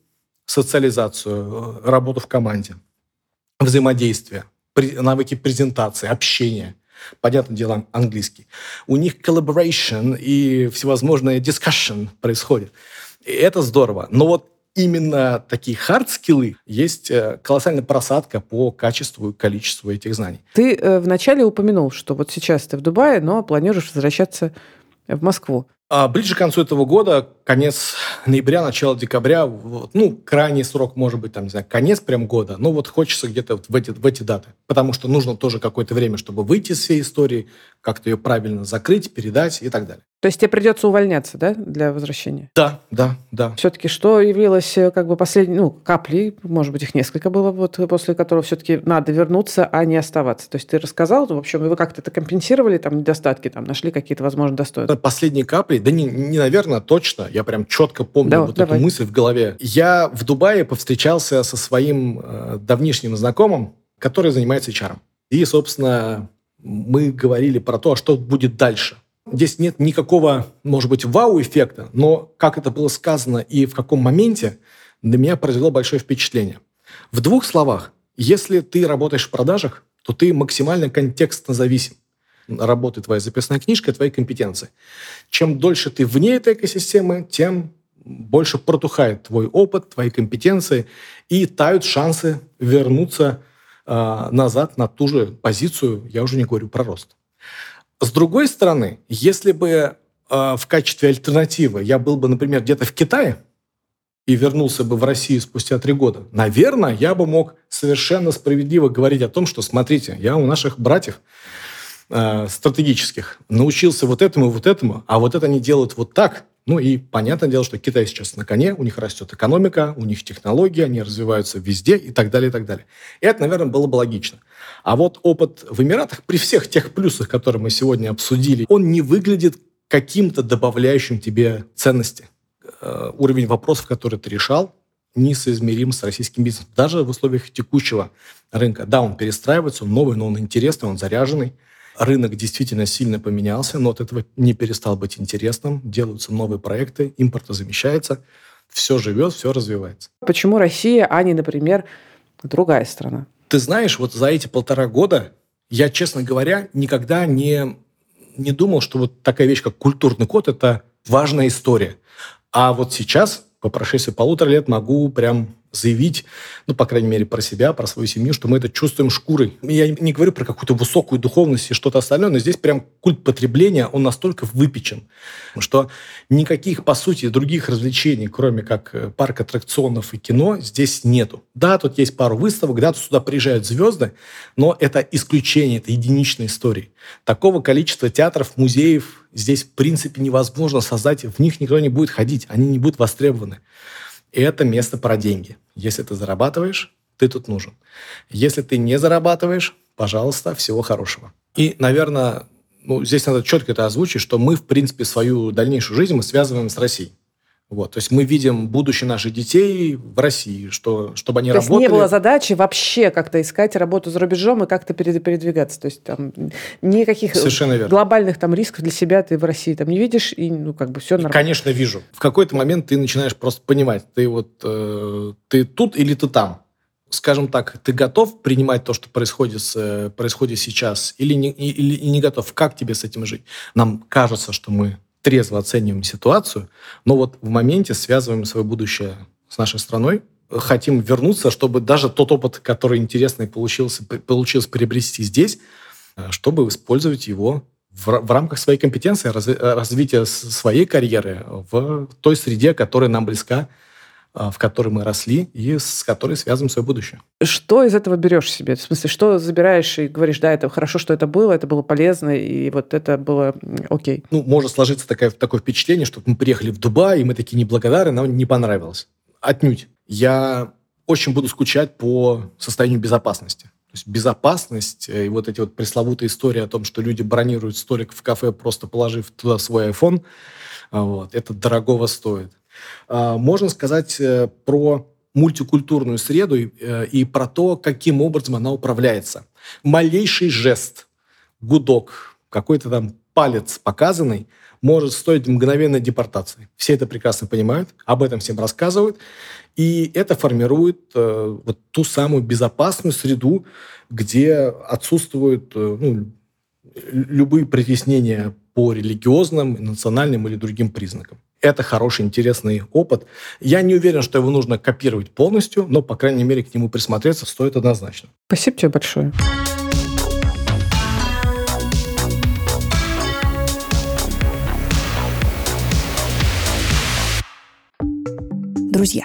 социализацию, э, работу в команде, взаимодействие, навыки презентации, общения. Понятное дело, английский. У них collaboration и всевозможные discussion происходит. И это здорово. Но вот именно такие хард-скиллы есть э, колоссальная просадка по качеству и количеству этих знаний. Ты э, вначале упомянул, что вот сейчас ты в Дубае, но планируешь возвращаться в Москву. А ближе к концу этого года, конец ноября, начало декабря, вот, ну, крайний срок может быть, там, не знаю, конец прям года, но вот хочется где-то вот в, эти, в эти даты, потому что нужно тоже какое-то время, чтобы выйти из всей истории, как-то ее правильно закрыть, передать и так далее. То есть тебе придется увольняться, да, для возвращения? Да, да, да. Все-таки что явилось э, как бы последней, ну, каплей, может быть, их несколько было, вот после которого все-таки надо вернуться, а не оставаться. То есть ты рассказал, в общем, вы как-то это компенсировали, там, недостатки, там, нашли какие-то, возможно, достоинства? Последние капли, да не, не наверное, точно, я прям четко помню да, вот давай. эту мысль в голове. Я в Дубае повстречался со своим э, давнишним знакомым, который занимается HR. И, собственно, мы говорили про то, что будет дальше. Здесь нет никакого, может быть, вау-эффекта, но как это было сказано и в каком моменте, для меня произвело большое впечатление. В двух словах, если ты работаешь в продажах, то ты максимально контекстно зависим. Работает твоя записная книжка, твои компетенции. Чем дольше ты вне этой экосистемы, тем больше протухает твой опыт, твои компетенции, и тают шансы вернуться э, назад на ту же позицию, я уже не говорю про рост. С другой стороны, если бы э, в качестве альтернативы я был бы, например, где-то в Китае и вернулся бы в Россию спустя три года, наверное, я бы мог совершенно справедливо говорить о том, что, смотрите, я у наших братьев э, стратегических научился вот этому и вот этому, а вот это они делают вот так. Ну и понятное дело, что Китай сейчас на коне, у них растет экономика, у них технологии, они развиваются везде и так далее, и так далее. И это, наверное, было бы логично. А вот опыт в Эмиратах, при всех тех плюсах, которые мы сегодня обсудили, он не выглядит каким-то добавляющим тебе ценности. Э, уровень вопросов, которые ты решал, несоизмерим с российским бизнесом. Даже в условиях текущего рынка. Да, он перестраивается, он новый, но он интересный, он заряженный. Рынок действительно сильно поменялся, но от этого не перестал быть интересным. Делаются новые проекты, импорт замещается. Все живет, все развивается. Почему Россия, а не, например, другая страна? Ты знаешь, вот за эти полтора года я, честно говоря, никогда не, не думал, что вот такая вещь, как культурный код, это важная история. А вот сейчас, по прошествии полутора лет, могу прям заявить, ну, по крайней мере, про себя, про свою семью, что мы это чувствуем шкурой. Я не говорю про какую-то высокую духовность и что-то остальное, но здесь прям культ потребления, он настолько выпечен, что никаких, по сути, других развлечений, кроме как э, парк аттракционов и кино, здесь нету. Да, тут есть пару выставок, да, тут сюда приезжают звезды, но это исключение, это единичные истории. Такого количества театров, музеев здесь, в принципе, невозможно создать, в них никто не будет ходить, они не будут востребованы. И это место про деньги. Если ты зарабатываешь, ты тут нужен. Если ты не зарабатываешь, пожалуйста, всего хорошего. И, наверное, ну, здесь надо четко это озвучить, что мы, в принципе, свою дальнейшую жизнь мы связываем с Россией. Вот, то есть мы видим будущее наших детей в России, что, чтобы они то работали. То есть не было задачи вообще как-то искать работу за рубежом и как-то передвигаться. То есть там никаких глобальных там рисков для себя ты в России там не видишь, и ну как бы все нормально. И, конечно, вижу. В какой-то момент ты начинаешь просто понимать, ты вот э, ты тут или ты там. Скажем так, ты готов принимать то, что происходит, с, происходит сейчас, или не, или не готов? Как тебе с этим жить? Нам кажется, что мы трезво оцениваем ситуацию, но вот в моменте связываем свое будущее с нашей страной, хотим вернуться, чтобы даже тот опыт, который интересный получился, получилось приобрести здесь, э, чтобы использовать его в, в рамках своей компетенции, раз, развития своей карьеры в той среде, которая нам близка, в которой мы росли и с которой связываем свое будущее. Что из этого берешь себе? В смысле, что забираешь и говоришь, да, это хорошо, что это было, это было полезно, и вот это было окей? Ну, может сложиться такое, такое впечатление, что мы приехали в Дубай, и мы такие неблагодарны, нам не понравилось. Отнюдь. Я очень буду скучать по состоянию безопасности. То есть безопасность э, и вот эти вот пресловутые истории о том, что люди бронируют столик в кафе, просто положив туда свой iPhone, а, вот, это дорогого стоит. А, можно сказать э, про мультикультурную среду э, и про то, каким образом она управляется. Малейший жест, гудок, какой-то там палец показанный может стоить мгновенной депортации. Все это прекрасно понимают, об этом всем рассказывают, и это формирует э, вот ту самую безопасную среду, где отсутствует э, ну, любые притеснения по религиозным, национальным или другим признакам. Это хороший, интересный опыт. Я не уверен, что его нужно копировать полностью, но, по крайней мере, к нему присмотреться стоит однозначно. Спасибо тебе большое. Друзья,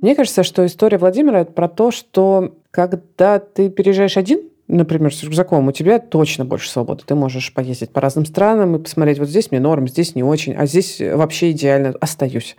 Мне кажется, что история Владимира это про то, что когда ты переезжаешь один, например, с рюкзаком, у тебя точно больше свободы. Ты можешь поездить по разным странам и посмотреть, вот здесь мне норм, здесь не очень, а здесь вообще идеально остаюсь.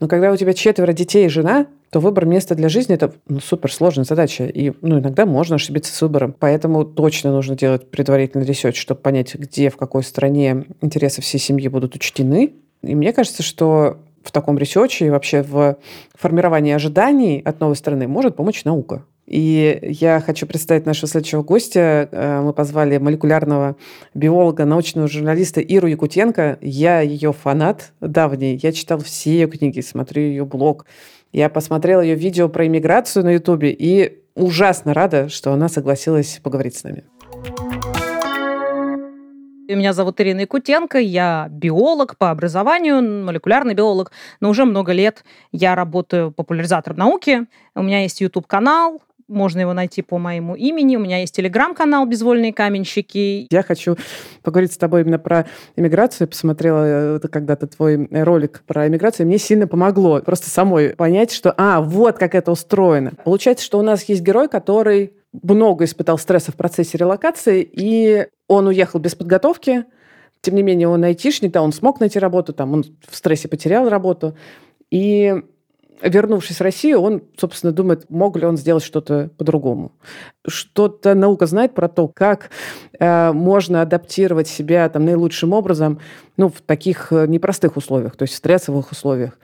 Но когда у тебя четверо детей и жена, то выбор места для жизни – это ну, суперсложная задача. И ну, иногда можно ошибиться с выбором. Поэтому точно нужно делать предварительный research, чтобы понять, где, в какой стране интересы всей семьи будут учтены. И мне кажется, что в таком research е и вообще в формировании ожиданий от новой страны может помочь наука. И я хочу представить нашего следующего гостя. Э, мы позвали молекулярного биолога, научного журналиста Иру Якутенко. Я ее фанат давний. Я читал все ее книги, смотрю ее блог. Я посмотрела ее видео про иммиграцию на Ютубе и ужасно рада, что она согласилась поговорить с нами. Меня зовут Ирина Якутенко, я биолог по образованию, молекулярный биолог, но уже много лет я работаю популяризатором науки. У меня есть YouTube-канал, можно его найти по моему имени. У меня есть телеграм-канал «Безвольные каменщики». Я хочу поговорить с тобой именно про иммиграцию. Я посмотрела э, когда-то твой ролик про иммиграцию. Мне сильно помогло просто самой понять, что, а, вот как это устроено. Получается, что у нас есть герой, который много испытал стресса в процессе релокации, и он уехал без подготовки, тем не менее, он айтишник, да, он смог найти работу, там, он в стрессе потерял работу. И вернувшись в Россию, он, собственно, думает, мог ли он сделать что-то по-другому. Что-то наука знает про то, как э, можно адаптировать себя там наилучшим образом, ну, в таких э, непростых условиях, то есть в стрессовых условиях.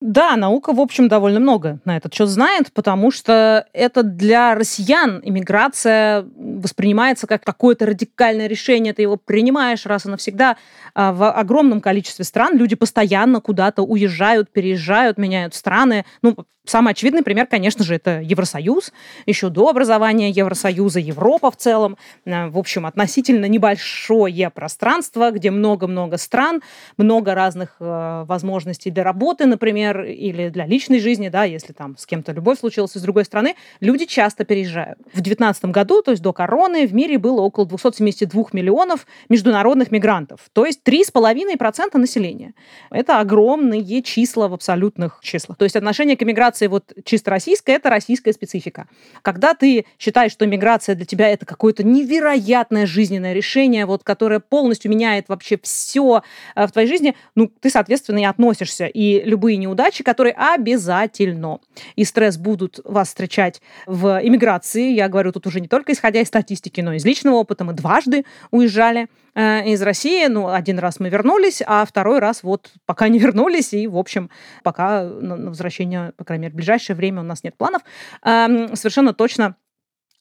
Да, наука, в общем, довольно много на этот счет знает, потому что это для россиян иммиграция воспринимается как какое-то радикальное решение, ты его принимаешь раз и навсегда. А в огромном количестве стран люди постоянно куда-то уезжают, переезжают, меняют страны. Ну, Самый очевидный пример, конечно же, это Евросоюз. Еще до образования Евросоюза, Европа в целом. Э, в общем, относительно небольшое пространство, где много-много стран, много разных э, возможностей для работы, например, или для личной жизни, да, если там с кем-то любовь случилась из другой страны, люди часто переезжают. В 2019 году, то есть до короны, в мире было около 272 миллионов международных мигрантов, то есть 3,5% населения. Это огромные числа в абсолютных числах. То есть отношение к иммиграции миграции вот чисто российская, это российская специфика. Когда ты считаешь, что миграция для тебя это какое-то невероятное жизненное решение, вот, которое полностью меняет вообще все э, в твоей жизни, ну, ты, соответственно, и относишься. И любые неудачи, которые обязательно и стресс будут вас встречать в иммиграции, я говорю тут уже не только исходя из статистики, но и из личного опыта, мы дважды уезжали Э, из России. Ну, один раз мы вернулись, а второй раз вот пока не (laughs) вернулись. И, в общем, пока на возвращение, по крайней мере, в ближайшее время у нас нет планов. Эм, совершенно точно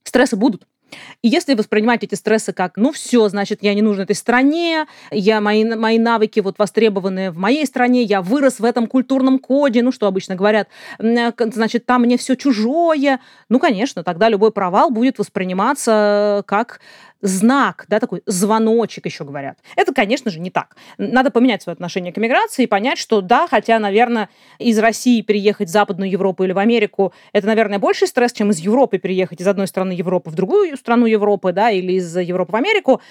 стрессы будут. И если воспринимать эти стрессы как, ну все, значит, я не нужен этой стране, я, мои, мои навыки вот востребованы в моей стране, я вырос в этом культурном коде, ну что обычно говорят, э, значит, там мне все чужое. Ну, конечно, тогда любой провал будет восприниматься как знак, да, такой звоночек еще говорят. Это, конечно же, не так. Надо поменять свое отношение к миграции и понять, что да, хотя, наверное, из России переехать в Западную Европу или в Америку, это, наверное, больше стресс, чем из Европы переехать из одной страны Европы в другую страну Европы, да, или из Европы в Америку.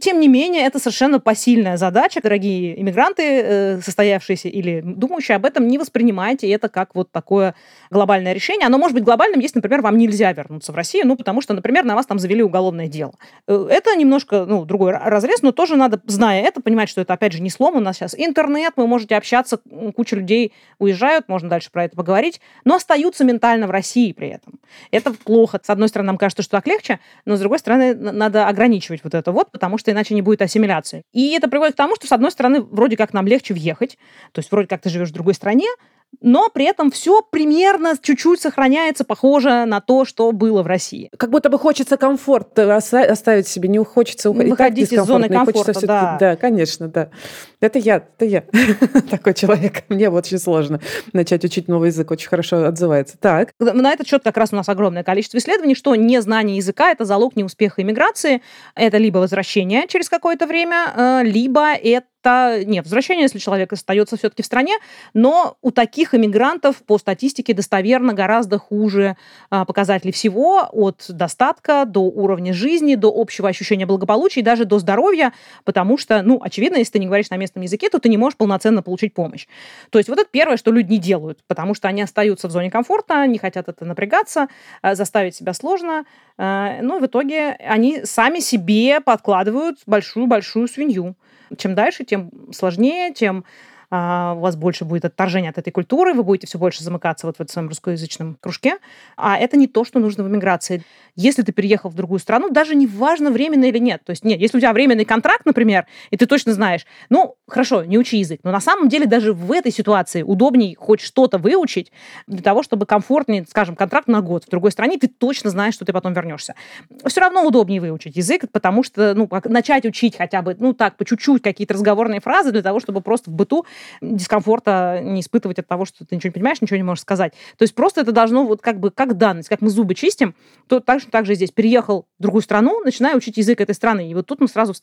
Тем не менее, это совершенно посильная задача. Дорогие иммигранты, э, состоявшиеся или думающие об этом, не воспринимайте это как вот такое глобальное решение. Оно может быть глобальным, если, например, вам нельзя вернуться в Россию, ну, потому что, например, на вас там завели уголовное дело это немножко, ну, другой разрез, но тоже надо, зная это, понимать, что это, опять же, не слом. У нас сейчас интернет, вы можете общаться, куча людей уезжают, можно дальше про это поговорить, но остаются ментально в России при этом. Это плохо. С одной стороны, нам кажется, что так легче, но с другой стороны, надо ограничивать вот это вот, потому что иначе не будет ассимиляции. И это приводит к тому, что, с одной стороны, вроде как нам легче въехать, то есть вроде как ты живешь в другой стране, но при этом все примерно чуть-чуть сохраняется похоже на то, что было в России. Как будто бы хочется комфорт оставить себе, не хочется уходить. Выходить из зоны комфорта, да. Да, конечно, да. Это я, это я (laughs) такой человек. Мне вот очень сложно начать учить новый язык, очень хорошо отзывается. Так. На этот счет как раз у нас огромное количество исследований, что незнание языка – это залог неуспеха иммиграции. Это либо возвращение через какое-то время, э, либо это нет, возвращение, если человек остается все-таки в стране, но у таких иммигрантов по статистике достоверно гораздо хуже а, показатели всего, от достатка до уровня жизни, до общего ощущения благополучия и даже до здоровья, потому что, ну, очевидно, если ты не говоришь на местном языке, то ты не можешь полноценно получить помощь. То есть вот это первое, что люди не делают, потому что они остаются в зоне комфорта, не хотят это напрягаться, а, заставить себя сложно, а, но в итоге они сами себе подкладывают большую-большую свинью. Чем дальше, тем сложнее, тем а, у вас больше будет отторжение от этой культуры, вы будете все больше замыкаться вот в этом своем русскоязычном кружке. А это не то, что нужно в эмиграции. Если ты переехал в другую страну, даже не важно, временно или нет. То есть, нет, если у тебя временный контракт, например, и ты точно знаешь, ну, хорошо, не учи язык, но на самом деле даже в этой ситуации удобней хоть что-то выучить для того, чтобы комфортнее, скажем, контракт на год в другой стране, ты точно знаешь, что ты потом вернешься. Все равно удобнее выучить язык, потому что, ну, начать учить хотя бы, ну, так, по чуть-чуть какие-то разговорные фразы для того, чтобы просто в быту дискомфорта не испытывать от того, что ты ничего не понимаешь, ничего не можешь сказать. То есть просто это должно вот как бы как данность, как мы зубы чистим, то также так же здесь переехал в другую страну, начинаю учить язык этой страны. И вот тут мы сразу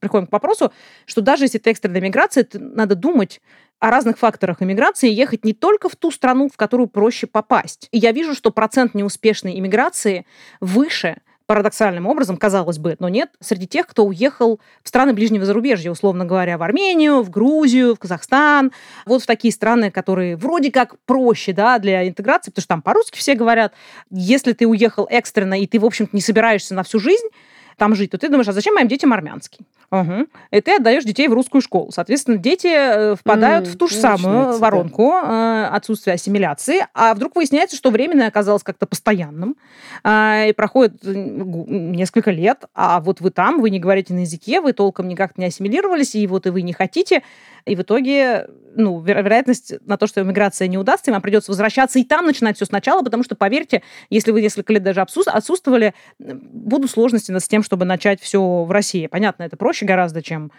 приходим к вопросу, что даже если ты экстренная миграция, надо думать о разных факторах иммиграции ехать не только в ту страну, в которую проще попасть. И я вижу, что процент неуспешной иммиграции выше, парадоксальным образом, казалось бы, но нет, среди тех, кто уехал в страны ближнего зарубежья, условно говоря, в Армению, в Грузию, в Казахстан, вот в такие страны, которые вроде как проще да, для интеграции, потому что там по-русски все говорят. Если ты уехал экстренно, и ты, в общем-то, не собираешься на всю жизнь, там жить, то ты думаешь, а зачем моим детям армянский? Угу. И ты отдаешь детей в русскую школу. Соответственно, дети э, впадают mm, в ту же самую воронку да. Э, отсутствия ассимиляции, а вдруг выясняется, что временное оказалось как-то постоянным, а, и проходит несколько лет, а вот вы там, вы не говорите на языке, вы толком никак не ассимилировались, и вот и вы не хотите, и в итоге ну, вероятность на то, что иммиграция не удастся, вам придется возвращаться и там начинать все сначала, потому что, поверьте, если вы несколько лет даже отсутствовали, будут сложности с тем, чтобы начать все в России. Понятно, это проще гораздо, чем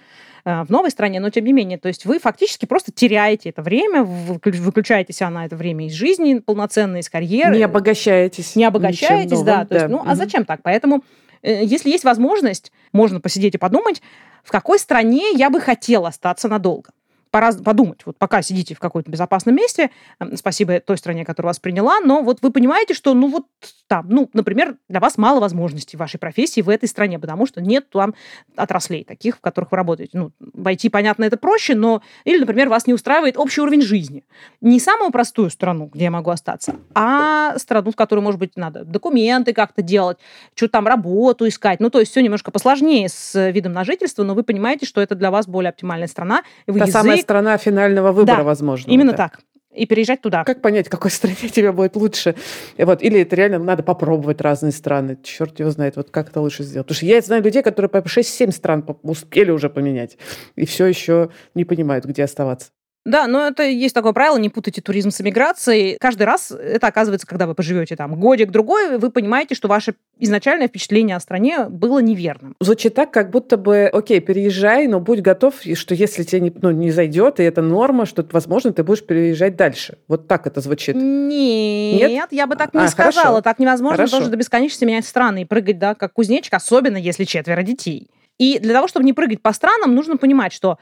э, в новой стране, но тем не менее, то есть вы фактически просто теряете это время, выключаете себя на это время из жизни полноценной, из карьеры. Не обогащаетесь. Не обогащаетесь, да. То есть, ну, угу. а зачем так? Поэтому, э, если есть возможность, можно посидеть и подумать, в какой стране я бы хотел остаться надолго пора подумать, вот пока сидите в каком-то безопасном месте, спасибо той стране, которая вас приняла, но вот вы понимаете, что, ну вот там, ну, например, для вас мало возможностей в вашей профессии в этой стране, потому что нет там отраслей таких, в которых вы работаете. Ну, войти, понятно, это проще, но... Или, например, вас не устраивает общий уровень жизни. Не самую простую страну, где я могу остаться, а страну, в которой, может быть, надо документы как-то делать, что-то там работу искать. Ну, то есть все немножко посложнее с видом на жительство, но вы понимаете, что это для вас более оптимальная страна. Вы Та язык... самая страна финального выбора, да, возможно. именно так и переезжать туда. Как понять, какой стране (laughs) тебе будет лучше? Вот, или это реально надо попробовать разные страны. Черт его знает, вот как это лучше сделать. Потому что я знаю людей, которые по 6-7 стран успели уже поменять, и все еще не понимают, где оставаться. Да, но это есть такое правило, не путайте туризм с эмиграцией. Каждый раз это оказывается, когда вы поживете там годик-другой, вы понимаете, что ваше изначальное впечатление о стране было неверным. Звучит так, как будто бы, окей, переезжай, но будь готов, что если тебе не, ну, не зайдет, и это норма, что, возможно, ты будешь переезжать дальше. Вот так это звучит. Нет, Нет? я бы так не а, сказала. Хорошо. Так невозможно хорошо. тоже до бесконечности менять страны и прыгать, да, как кузнечик, особенно если четверо детей. И для того, чтобы не прыгать по странам, нужно понимать, что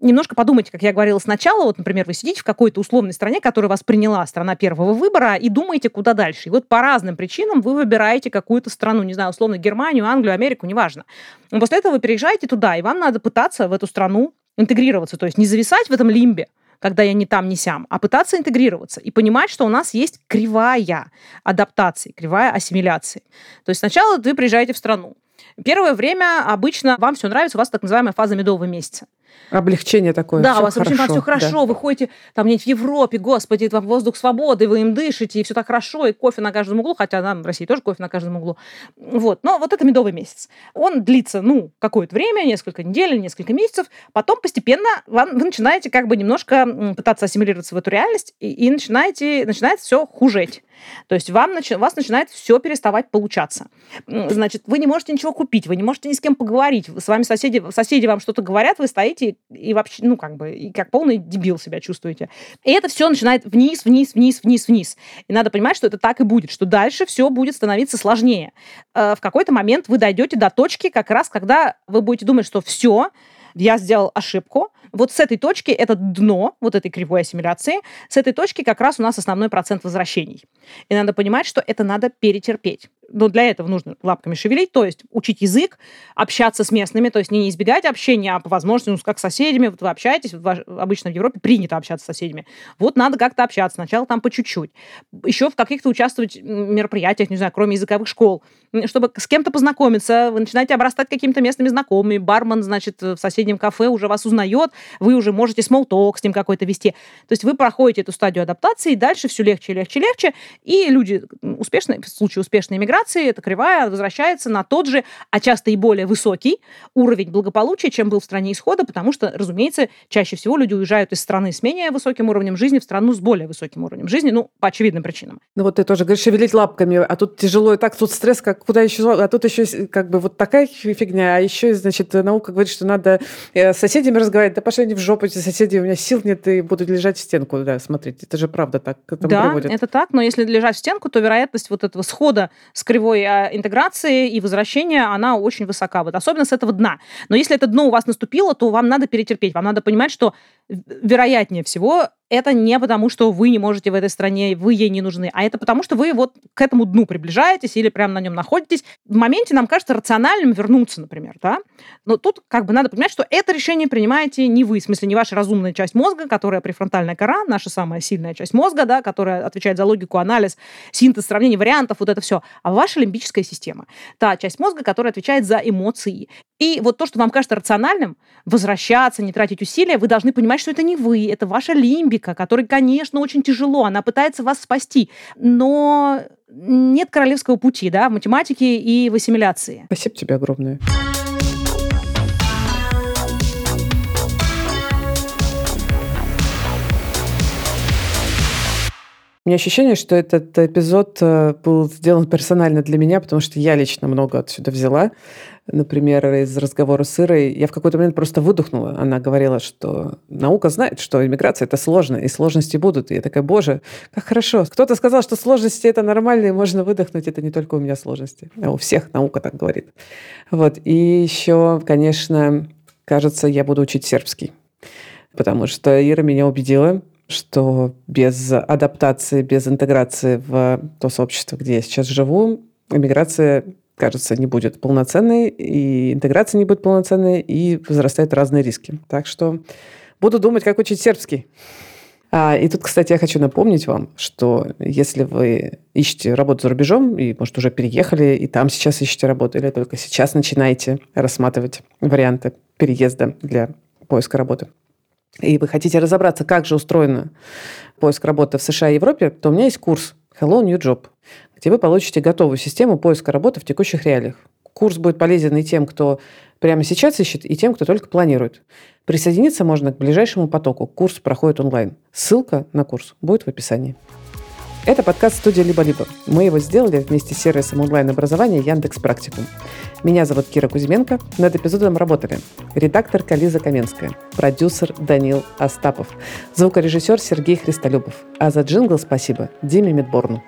немножко подумайте, как я говорила сначала, вот, например, вы сидите в какой-то условной стране, которая вас приняла, страна первого выбора, и думаете, куда дальше. И вот по разным причинам вы выбираете какую-то страну, не знаю, условно, Германию, Англию, Америку, неважно. Но после этого вы переезжаете туда, и вам надо пытаться в эту страну интегрироваться, то есть не зависать в этом лимбе, когда я не там, не сям, а пытаться интегрироваться и понимать, что у нас есть кривая адаптации, кривая ассимиляции. То есть сначала вы приезжаете в страну, Первое время обычно вам все нравится, у вас так называемая фаза медового месяца. Облегчение такое. Да, Всё у вас очень хорошо, все хорошо, да. вы ходите там где-нибудь в Европе, господи, там воздух свободы, вы им дышите, и все так хорошо, и кофе на каждом углу, хотя нам в России тоже кофе на каждом углу. Вот, но вот это медовый месяц. Он длится, ну, какое-то время, несколько недель, несколько месяцев, потом постепенно вам, вы начинаете как бы немножко пытаться ассимилироваться в эту реальность, и, и начинаете, начинает все хужеть. То есть вам, начи- у вас начинает все переставать получаться. Значит, вы не можете ничего купить, вы не можете ни с кем поговорить. С вами соседи, соседи вам что-то говорят, вы стоите и, и вообще, ну, как бы, и как полный дебил себя чувствуете. И это все начинает вниз, вниз, вниз, вниз, вниз. И надо понимать, что это так и будет, что дальше все будет становиться сложнее. Э, В какой-то момент вы дойдете до точки, как раз когда вы будете думать, что все, я сделал ошибку. Вот с этой точки, это дно вот этой кривой ассимиляции, с этой точки как раз у нас основной процент возвращений. И надо понимать, что это надо перетерпеть. Но для этого нужно лапками шевелить, то есть учить язык, общаться с местными, то есть не избегать общения, а по возможности, ну, как с соседями, вот вы общаетесь, вот обычно в Европе принято общаться с соседями. Вот надо как-то общаться, сначала там по чуть-чуть. Еще в каких-то участвовать мероприятиях, не знаю, кроме языковых школ, чтобы с кем-то познакомиться, вы начинаете обрастать какими-то местными знакомыми, бармен, значит, в соседнем кафе уже вас узнает, вы уже можете talk с ним какой-то вести. То есть вы проходите эту стадию адаптации, и дальше все легче, легче, легче, и люди успешные, в случае успешной миграции, эта кривая возвращается на тот же, а часто и более высокий уровень благополучия, чем был в стране исхода, потому что, разумеется, чаще всего люди уезжают из страны с менее высоким уровнем жизни в страну с более высоким уровнем жизни, ну, по очевидным причинам. Ну вот ты тоже говоришь, шевелить лапками, а тут тяжело и так, тут стресс, как куда еще, а тут еще как бы вот такая фигня, а еще, значит, наука говорит, что надо э, с соседями разговаривать, да пошли они в жопу, эти соседи, у меня сил нет, и буду лежать в стенку, да, смотреть, это же правда так к этому да, приводит. это так, но если лежать в стенку, то вероятность вот этого схода с кривой а, интеграции и возвращения, она очень высока, вот особенно с этого дна. Но если это дно у вас наступило, то вам надо перетерпеть, вам надо понимать, что вероятнее всего это не потому, что вы не можете в этой стране, вы ей не нужны, а это потому, что вы вот к этому дну приближаетесь или прямо на нем находитесь. В моменте нам кажется рациональным вернуться, например, да? Но тут как бы надо понимать, что это решение принимаете не вы, в смысле не ваша разумная часть мозга, которая префронтальная кора, наша самая сильная часть мозга, да, которая отвечает за логику, анализ, синтез, сравнение вариантов, вот это все, а ваша лимбическая система, та часть мозга, которая отвечает за эмоции. И вот то, что вам кажется рациональным, возвращаться, не тратить усилия, вы должны понимать, что это не вы, это ваша лимбика, которой, конечно, очень тяжело, она пытается вас спасти, но нет королевского пути, да, в математике и в ассимиляции. Спасибо тебе огромное. У меня ощущение, что этот эпизод э, был сделан персонально для меня, потому что я лично много отсюда взяла. Например, из разговора с Ирой я в какой-то момент просто выдохнула. Она говорила, что наука знает, что иммиграция – это сложно, и сложности будут. И я такая, боже, как хорошо. Кто-то сказал, что сложности – это нормально, и можно выдохнуть. Это не только у меня сложности, а у всех наука так говорит. Вот. И еще, конечно, кажется, я буду учить сербский. Потому что Ира меня убедила, что без адаптации, без интеграции в то сообщество, где я сейчас живу, иммиграция, кажется, не будет полноценной, и интеграция не будет полноценной, и возрастают разные риски. Так что буду думать, как учить сербский. А, и тут, кстати, я хочу напомнить вам, что если вы ищете работу за рубежом, и, может, уже переехали, и там сейчас ищете работу, или только сейчас начинаете рассматривать варианты переезда для поиска работы, и вы хотите разобраться, как же устроен поиск работы в США и Европе, то у меня есть курс Hello New Job, где вы получите готовую систему поиска работы в текущих реалиях. Курс будет полезен и тем, кто прямо сейчас ищет, и тем, кто только планирует. Присоединиться можно к ближайшему потоку. Курс проходит онлайн. Ссылка на курс будет в описании. Это подкаст студии «Либо-либо». Мы его сделали вместе с сервисом онлайн-образования Яндекс Практикум. Меня зовут Кира Кузьменко. Над эпизодом работали редактор Кализа Каменская, продюсер Данил Остапов, звукорежиссер Сергей Христолюбов. А за джингл спасибо Диме Медборну.